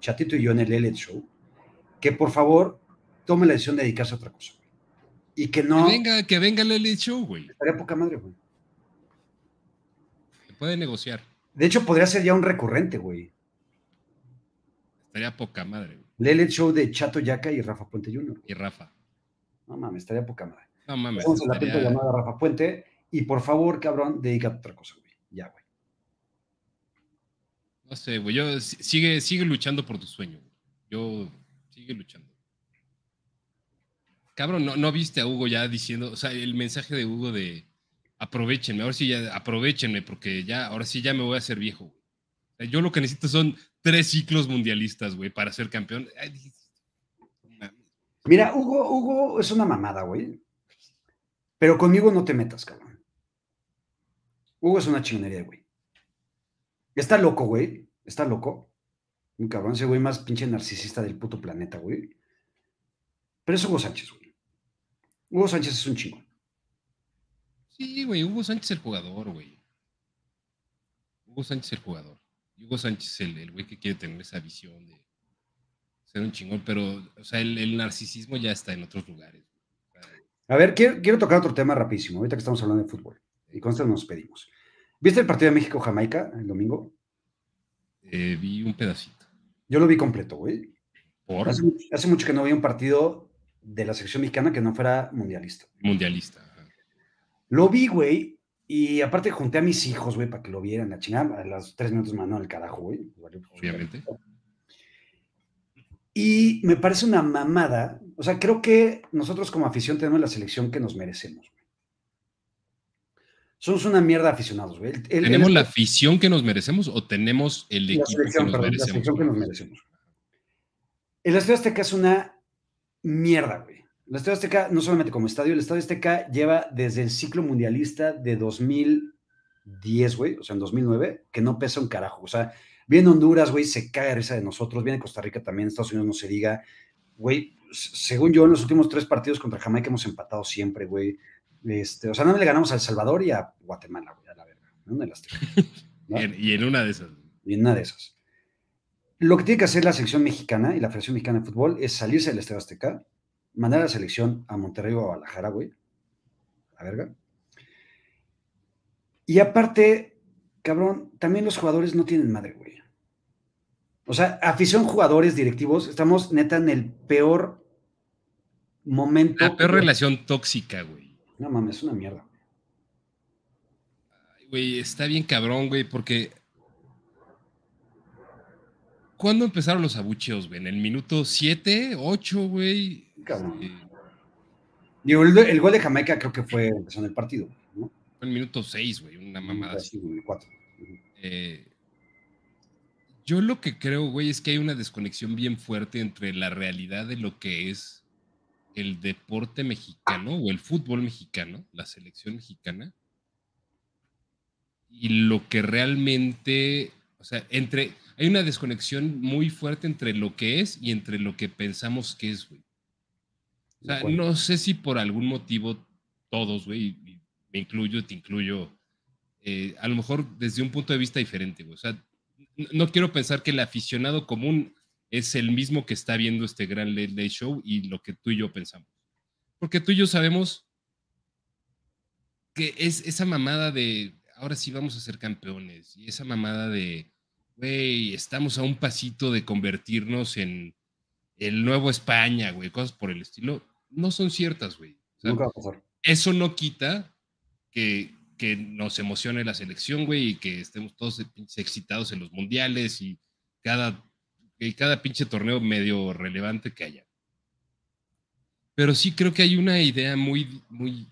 Chatito y yo en el L Show. Que por favor tome la decisión de dedicarse a otra cosa. Y que no. Que venga, que venga el L Show, güey. Estaría poca madre, güey. Se puede negociar. De hecho, podría ser ya un recurrente, güey. Estaría poca madre, güey. Lele Show de Chato Yaca y Rafa Puente Jr. Y Rafa. No mames, estaría poca madre. No mames. Vamos a la estaría... llamada Rafa Puente y por favor, cabrón, dedícate a otra cosa, güey. Ya, güey. No sé, güey. Yo sigue, sigue luchando por tu sueño. Yo sigue luchando. Cabrón, ¿no, ¿no viste a Hugo ya diciendo, o sea, el mensaje de Hugo de aprovechenme, ahora sí ya aprovechenme, porque ya, ahora sí ya me voy a hacer viejo. yo lo que necesito son tres ciclos mundialistas, güey, para ser campeón. Mira, Hugo, Hugo es una mamada, güey. Pero conmigo no te metas, cabrón. Hugo es una chingonería, güey. Está loco, güey. Está loco. Un cabrón, ese güey más pinche narcisista del puto planeta, güey. Pero es Hugo Sánchez, güey. Hugo Sánchez es un chingo. Sí, güey, Hugo Sánchez es el jugador, güey. Hugo Sánchez es el jugador. Hugo Sánchez el, el güey que quiere tener esa visión de ser un chingón, pero, o sea, el, narcisismo ya está en otros lugares. A ver, quiero, tocar otro tema rapidísimo, ahorita que estamos hablando de fútbol. Y con esto nos pedimos. ¿Viste el partido de México-Jamaica el domingo? Eh, vi un pedacito. Yo lo vi completo, güey. Hace, mucho que no vi un partido de la selección mexicana que no fuera mundialista. Mundialista. Lo vi, güey, y aparte junté a mis hijos, güey, para que lo vieran, la chingada, a los tres minutos mandó al carajo, güey. Obviamente. Y me parece una mamada. O sea, creo que nosotros como afición tenemos la selección que nos merecemos. Somos una mierda aficionados, güey. ¿Tenemos la afición que nos merecemos o tenemos el equipo que nos merecemos? La selección que nos merecemos. El Estadio Azteca es una mierda, güey. El Estadio Azteca, no solamente como estadio, el Estadio Azteca lleva desde el ciclo mundialista de 2010, güey, o sea, en 2009, que no pesa un carajo. O sea, Viene Honduras, güey, se cae risa de nosotros. Viene Costa Rica también, Estados Unidos no se diga. Güey, según yo, en los últimos tres partidos contra Jamaica hemos empatado siempre, güey. Este, o sea, no le ganamos a El Salvador y a Guatemala, güey, a la verga. ¿no? y en una de esas. Y en una de esas. Lo que tiene que hacer la selección mexicana y la Federación Mexicana de Fútbol es salirse del Estadio Azteca, mandar a la selección a Monterrey o a Guadalajara, güey. A verga. Y aparte, cabrón, también los jugadores no tienen madre, güey. O sea, afición, jugadores, directivos, estamos neta en el peor momento. La peor relación tóxica, güey. No mames, es una mierda. Ay, güey, está bien cabrón, güey, porque. ¿Cuándo empezaron los abucheos, güey? ¿En el minuto 7, 8, güey? Cabrón. Digo, el, gol de Jamaica creo que fue empezó en el partido, ¿no? Fue en el minuto 6, güey, una mamada así. güey, 4. Eh yo lo que creo, güey, es que hay una desconexión bien fuerte entre la realidad de lo que es el deporte mexicano o el fútbol mexicano, la selección mexicana, y lo que realmente, o sea, entre, hay una desconexión muy fuerte entre lo que es y entre lo que pensamos que es, güey. O sea, no sé si por algún motivo todos, güey, me incluyo, te incluyo, eh, a lo mejor desde un punto de vista diferente, güey. O sea, no quiero pensar que el aficionado común es el mismo que está viendo este gran Late Show y lo que tú y yo pensamos. Porque tú y yo sabemos que es esa mamada de ahora sí vamos a ser campeones y esa mamada de, güey, estamos a un pasito de convertirnos en el nuevo España, güey, cosas por el estilo, no son ciertas, güey. Eso no quita que que nos emocione la selección, güey, y que estemos todos excitados en los mundiales y cada, cada pinche torneo medio relevante que haya. Pero sí creo que hay una idea muy, muy,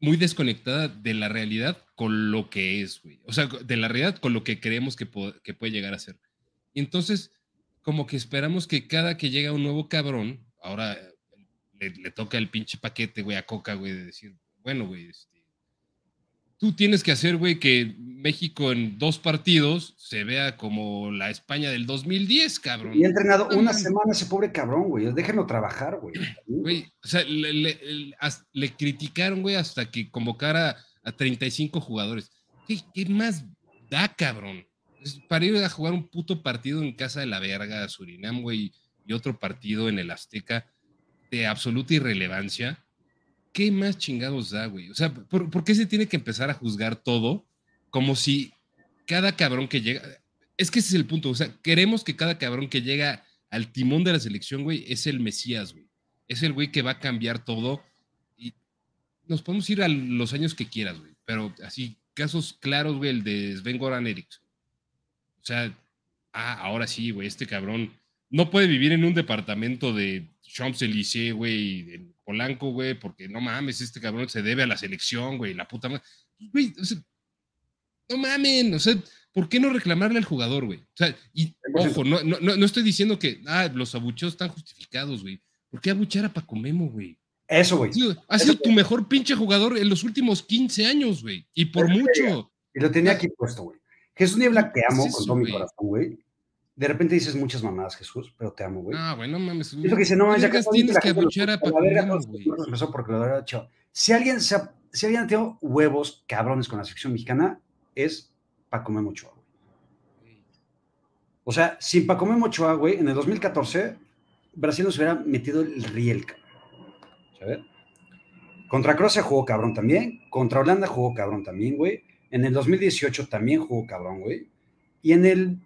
muy desconectada de la realidad con lo que es, güey. O sea, de la realidad con lo que creemos que, que puede llegar a ser. Y entonces, como que esperamos que cada que llega un nuevo cabrón, ahora le, le toca el pinche paquete, güey, a Coca, güey, de decir, bueno, güey, este, tú tienes que hacer, güey, que México en dos partidos se vea como la España del 2010, cabrón. Y ha entrenado una semana ese pobre cabrón, güey. Déjenlo trabajar, güey. Güey, o sea, le, criticaron, güey, hasta que convocara a 35 jugadores. ¿Qué, más da, cabrón? para ir a jugar un puto partido en casa de la verga, Surinam, güey, y otro partido en el Azteca de absoluta irrelevancia ¿qué más chingados da, güey? O sea, ¿por, qué se tiene que empezar a juzgar todo como si cada cabrón que llega... Es que ese es el punto, o sea, queremos que cada cabrón que llega al timón de la selección, güey, es el Mesías, güey. Es el güey que va a cambiar todo y nos podemos ir a los años que quieras, güey. Pero así, casos claros, güey, el de Sven Goran Eriksson. O sea, ah, ahora sí, güey, este cabrón no puede vivir en un departamento de Champs-Élysées, güey, en Polanco, güey, porque no mames, este cabrón se debe a la selección, güey, la puta madre. Güey, o sea, no mamen, o sea, ¿por qué no reclamarle al jugador, güey? O sea, y ojo, no, no, no estoy diciendo que ah, los abucheos están justificados, güey. ¿Por qué abuchear a Paco Memo, güey? Eso, güey. Ha sido, tu mejor pinche jugador en los últimos 15 años, güey. Y por mucho. Y lo tenía aquí puesto, güey. Jesús Niebla, te amo con todo mi corazón, güey de repente dices muchas mamadas, Jesús, pero te amo, güey. Ah, bueno, mames. Es lo que dice, no, ya que tienes que abuchar a. Empezó porque lo había hecho. Si alguien, se ha, si alguien ha tenido huevos cabrones con la selección mexicana, es Paco Memo Ochoa, güey. O sea, sin Paco Memo Ochoa, güey, en el 2014, Brasil nos hubiera metido el riel, ¿sabes? Contra Croacia jugó cabrón también. Contra Holanda jugó cabrón también, güey. En el 2018 también jugó cabrón, güey. Y en el.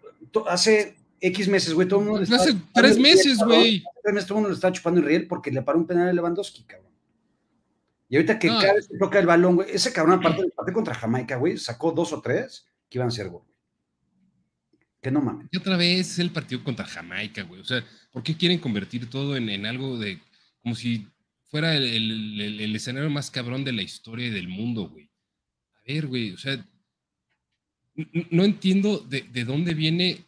Hace X meses, güey, todo el mundo. Le hace tres meses, güey. Tres meses todo el mundo le está chupando el riel porque le paró un penal a Lewandowski, cabrón. Y ahorita que cada vez que toca el balón, güey, ese cabrón, aparte del partido contra Jamaica, güey, sacó dos o tres que iban a ser gol. Que no mames. Y otra vez es el partido contra Jamaica, güey. O sea, ¿por qué quieren convertir todo en, en algo de. como si fuera el, escenario más cabrón de la historia y del mundo, güey. A ver, güey, o sea, no, entiendo de, dónde viene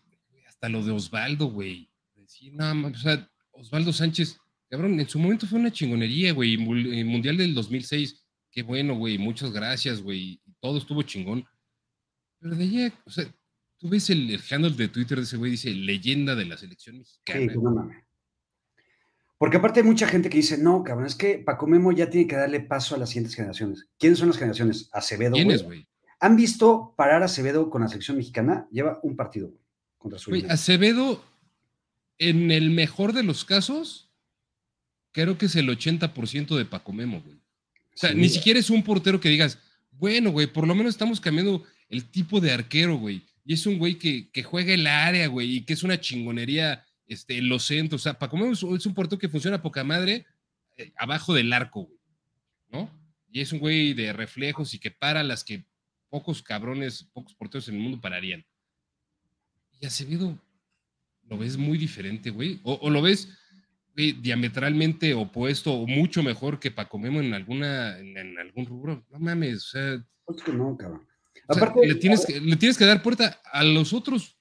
hasta lo de Osvaldo, güey. Decir, no, o sea, Osvaldo Sánchez, cabrón, en su momento fue una chingonería, güey. Mundial del 2006, qué bueno, güey, muchas gracias, güey. Todo estuvo chingón. Pero de allá, o sea, tú ves el, handle de Twitter de ese güey, dice leyenda de la selección mexicana. Sí, no. Porque aparte hay mucha gente que dice, no, cabrón, es que Paco Memo ya tiene que darle paso a las siguientes generaciones. ¿Quiénes son las generaciones? Acevedo. ¿Quiénes, güey? ¿Han visto parar a Acevedo con la selección mexicana? Lleva un partido, güey, contra su güey, Acevedo, en el mejor de los casos, creo que es el 80% de Paco Memo, güey. O sea, ni siquiera es un portero que digas, bueno, güey, por lo menos estamos cambiando el tipo de arquero, güey. Y es un güey que, que juega el área, güey, y que es una chingonería este, en los centros. O sea, Paco Memo es un puerto que funciona poca madre eh, abajo del arco, ¿no? Y es un güey de reflejos y que para las que pocos cabrones, pocos porteros en el mundo pararían. Y Acevedo lo ves muy diferente, güey. O, lo ves diametralmente opuesto o mucho mejor que Paco Memo en alguna, en, algún rubro. No mames, o sea. Es que no, cabrón. Aparte, le, tienes que, le tienes que dar puerta a los otros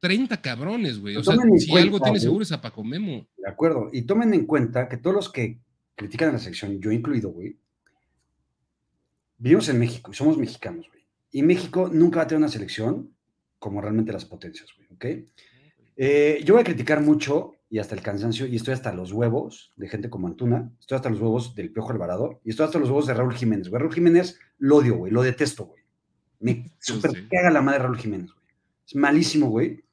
30 cabrones, güey. O sea, si algo tiene seguro es a Paco Memo. De acuerdo. Y tomen en cuenta que todos los que critican a la selección, yo incluido, güey, vivimos en México y somos mexicanos, güey. Y México nunca va a tener una selección como realmente las potencias, güey, ¿ok? Eh, yo voy a criticar mucho y hasta el cansancio, y estoy hasta los huevos de gente como Antuna, estoy hasta los huevos del Piojo Alvarado, y estoy hasta los huevos de Raúl Jiménez, güey. Raúl Jiménez lo odio, güey, lo detesto, güey. Me super caga la madre Raúl Jiménez, güey. Es malísimo, güey.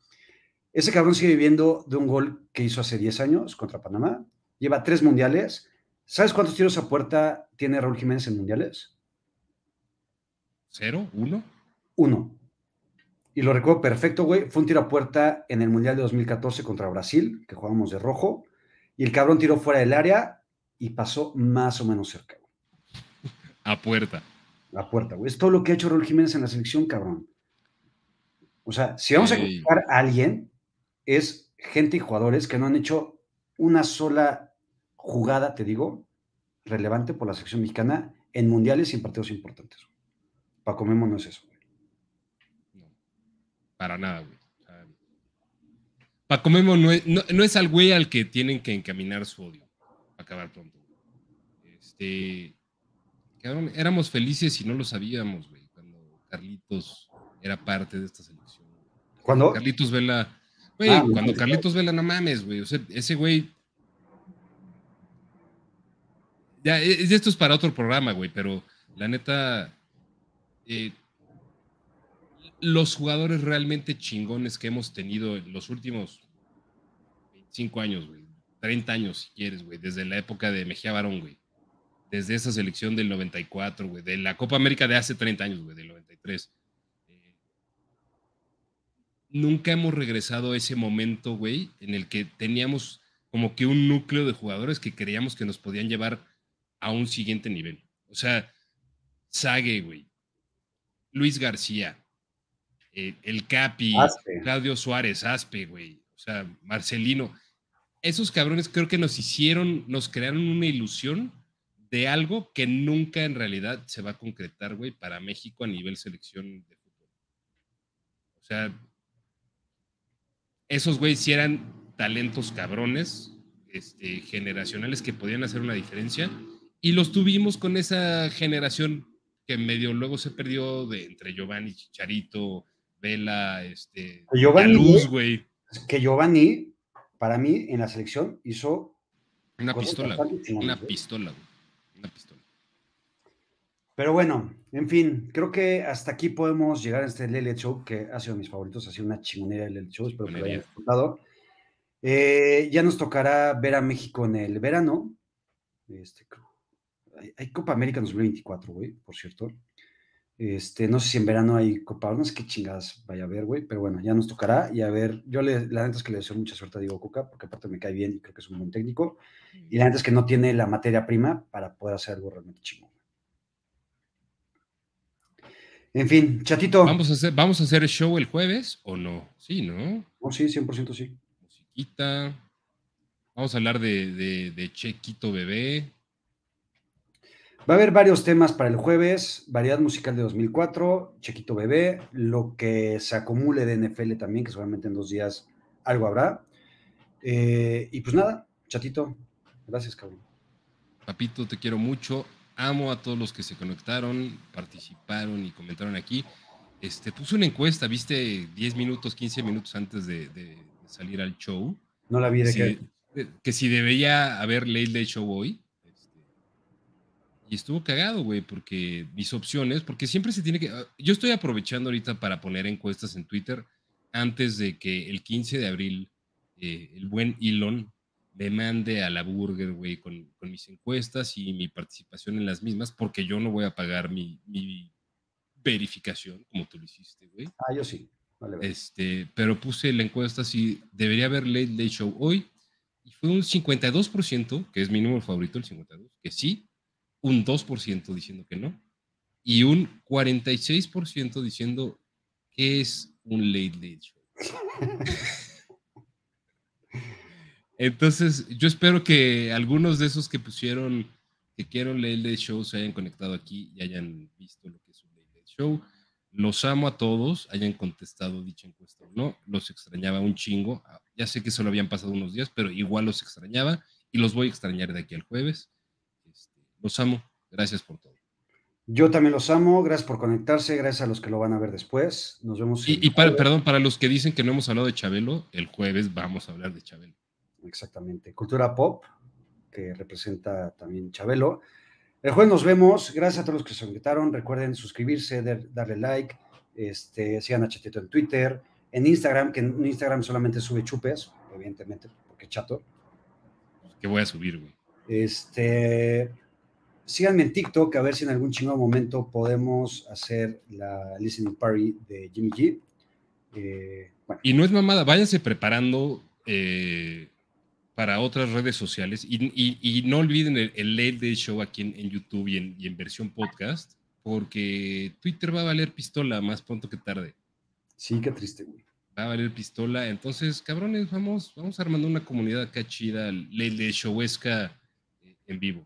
Ese cabrón sigue viviendo de un gol que hizo hace 10 años contra Panamá. Lleva tres mundiales. ¿Sabes cuántos tiros a puerta tiene Raúl Jiménez en mundiales? ¿Cero? ¿Uno? Uno. Y lo recuerdo perfecto, güey. Fue un tiro a puerta en el Mundial de 2014 contra Brasil, que jugamos de rojo. Y el cabrón tiró fuera del área y pasó más o menos cerca, A puerta. A puerta, güey. Es todo lo que ha hecho Raúl Jiménez en la selección, cabrón. O sea, si vamos a criticar a alguien, es gente y jugadores que no han hecho una sola jugada, te digo, relevante por la sección mexicana en mundiales y en partidos importantes. Paco Memo no es eso. No, para nada, güey. Paco Memo no es, no, es al güey al que tienen que encaminar su odio. Acabar pronto. Este, éramos felices y no lo sabíamos, güey, cuando Carlitos era parte de esta selección. ¿Cuándo? Carlitos Vela Güey, ah, cuando Carlitos Vela, no mames, güey. O sea, ese güey. Ya, e, esto es para otro programa, güey, pero la neta. Eh, los jugadores realmente chingones que hemos tenido en los últimos 25 años, güey. 30 años, si quieres, güey. Desde la época de Mejía Barón, güey. Desde esa selección del 94, güey. De la Copa América de hace 30 años, güey, del 93 nunca hemos regresado a ese momento, güey, en el que teníamos como que un núcleo de jugadores que creíamos que nos podían llevar a un siguiente nivel. O sea, Sague, güey, Luis García, eh, el Capi, Claudio Suárez, Aspe, güey, o sea, Marcelino. Esos cabrones creo que nos hicieron, nos crearon una ilusión de algo que nunca en realidad se va a concretar, güey, para México a nivel selección de fútbol. O sea, esos güeyes sí eran talentos cabrones, este, generacionales que podían hacer una diferencia. Y los tuvimos con esa generación que medio luego se perdió de entre Giovanni, Chicharito, Vela, este, Giovanni, Luz, güey. Que Giovanni, para mí, en la selección hizo una pistola, una pistola, una pistola. Pero bueno, en fin, creo que hasta aquí podemos llegar a este Lele Show, que ha sido mis favoritos, ha sido una chingonera el Lele Show, espero que lo hayan disfrutado. Eh, ya nos tocará ver a México en el verano. Este, hay, Copa América en 2024, güey, por cierto. Este, no sé si en verano hay Copa, no sé qué chingadas vaya a haber, güey, pero bueno, ya nos tocará. Y a ver, yo le, la neta es que le deseo mucha suerte a Diego Coca, porque aparte me cae bien y creo que es un buen técnico. Y la neta es que no tiene la materia prima para poder hacer algo realmente chingón. En fin, chatito. ¿Vamos a, hacer, ¿Vamos a hacer el show el jueves o no? Sí, ¿no? Oh, sí, 100% sí. Musiquita. Vamos a hablar de, de, Chequito Bebé. Va a haber varios temas para el jueves, variedad musical de 2004, Chequito Bebé, lo que se acumule de NFL también, que seguramente en dos días algo habrá. Eh, y pues nada, chatito, gracias, cabrón. Papito, te quiero mucho. Amo a todos los que se conectaron, participaron y comentaron aquí. Este, puse una encuesta, viste 10 minutos, 15 minutos antes de, salir al show. No la vi de que que si debería haber Late Late Show hoy. Y estuvo cagado, güey, porque mis opciones, porque siempre se tiene que... Ah, yo estoy aprovechando ahorita para poner encuestas en Twitter antes de que el 15 de abril eh, el buen Elon me mande a la burger, güey, con, mis encuestas y mi participación en las mismas, porque yo no voy a pagar mi, verificación, como tú lo hiciste, güey. Ah, yo sí. Vale, Este, pero puse la encuesta si debería haber Late Late Show hoy y fue un 52%, que es mi número favorito, el 52, que sí, un 2% diciendo que no, y un 46% diciendo que es un late late show. Entonces, yo espero que algunos de esos que pusieron que quieren late late show se hayan conectado aquí y hayan visto lo que es un late late show. Los amo a todos, hayan contestado dicha encuesta o no. Los extrañaba un chingo. Ah, ya sé que solo habían pasado unos días, pero igual los extrañaba y los voy a extrañar de aquí al jueves. Los amo. Gracias por todo. Yo también los amo. Gracias por conectarse. Gracias a los que lo van a ver después. Nos vemos. Y, y para, perdón, para los que dicen que no hemos hablado de Chabelo, el jueves vamos a hablar de Chabelo. Exactamente. Cultura pop, que representa también Chabelo. El jueves nos vemos. Gracias a todos los que se conectaron. Recuerden suscribirse, darle like, este, sigan a Chatito en Twitter, en Instagram, que en Instagram solamente sube chupes, evidentemente, porque chato. Que voy a subir, güey. Este, síganme en TikTok a ver si en algún chingado momento podemos hacer la listening party de Jimmy G. Eh, y no es mamada, váyanse preparando. Eh, para otras redes sociales. Y, no olviden el, el Late Day Show aquí en, YouTube y en, versión podcast, porque Twitter va a valer pistola más pronto que tarde. Sí, qué triste, güey. Va a valer pistola. Entonces, cabrones, vamos, vamos armando una comunidad acá chida, Late Day Showesca eh, en vivo.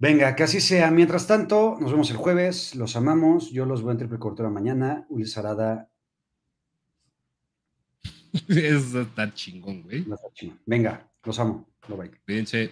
Venga, que así sea. Mientras tanto, nos vemos el jueves. Los amamos. Yo los voy a triple mañana. Ulises Arada Eso está chingón, güey. Venga, los amo. Bye bye. Cuídense.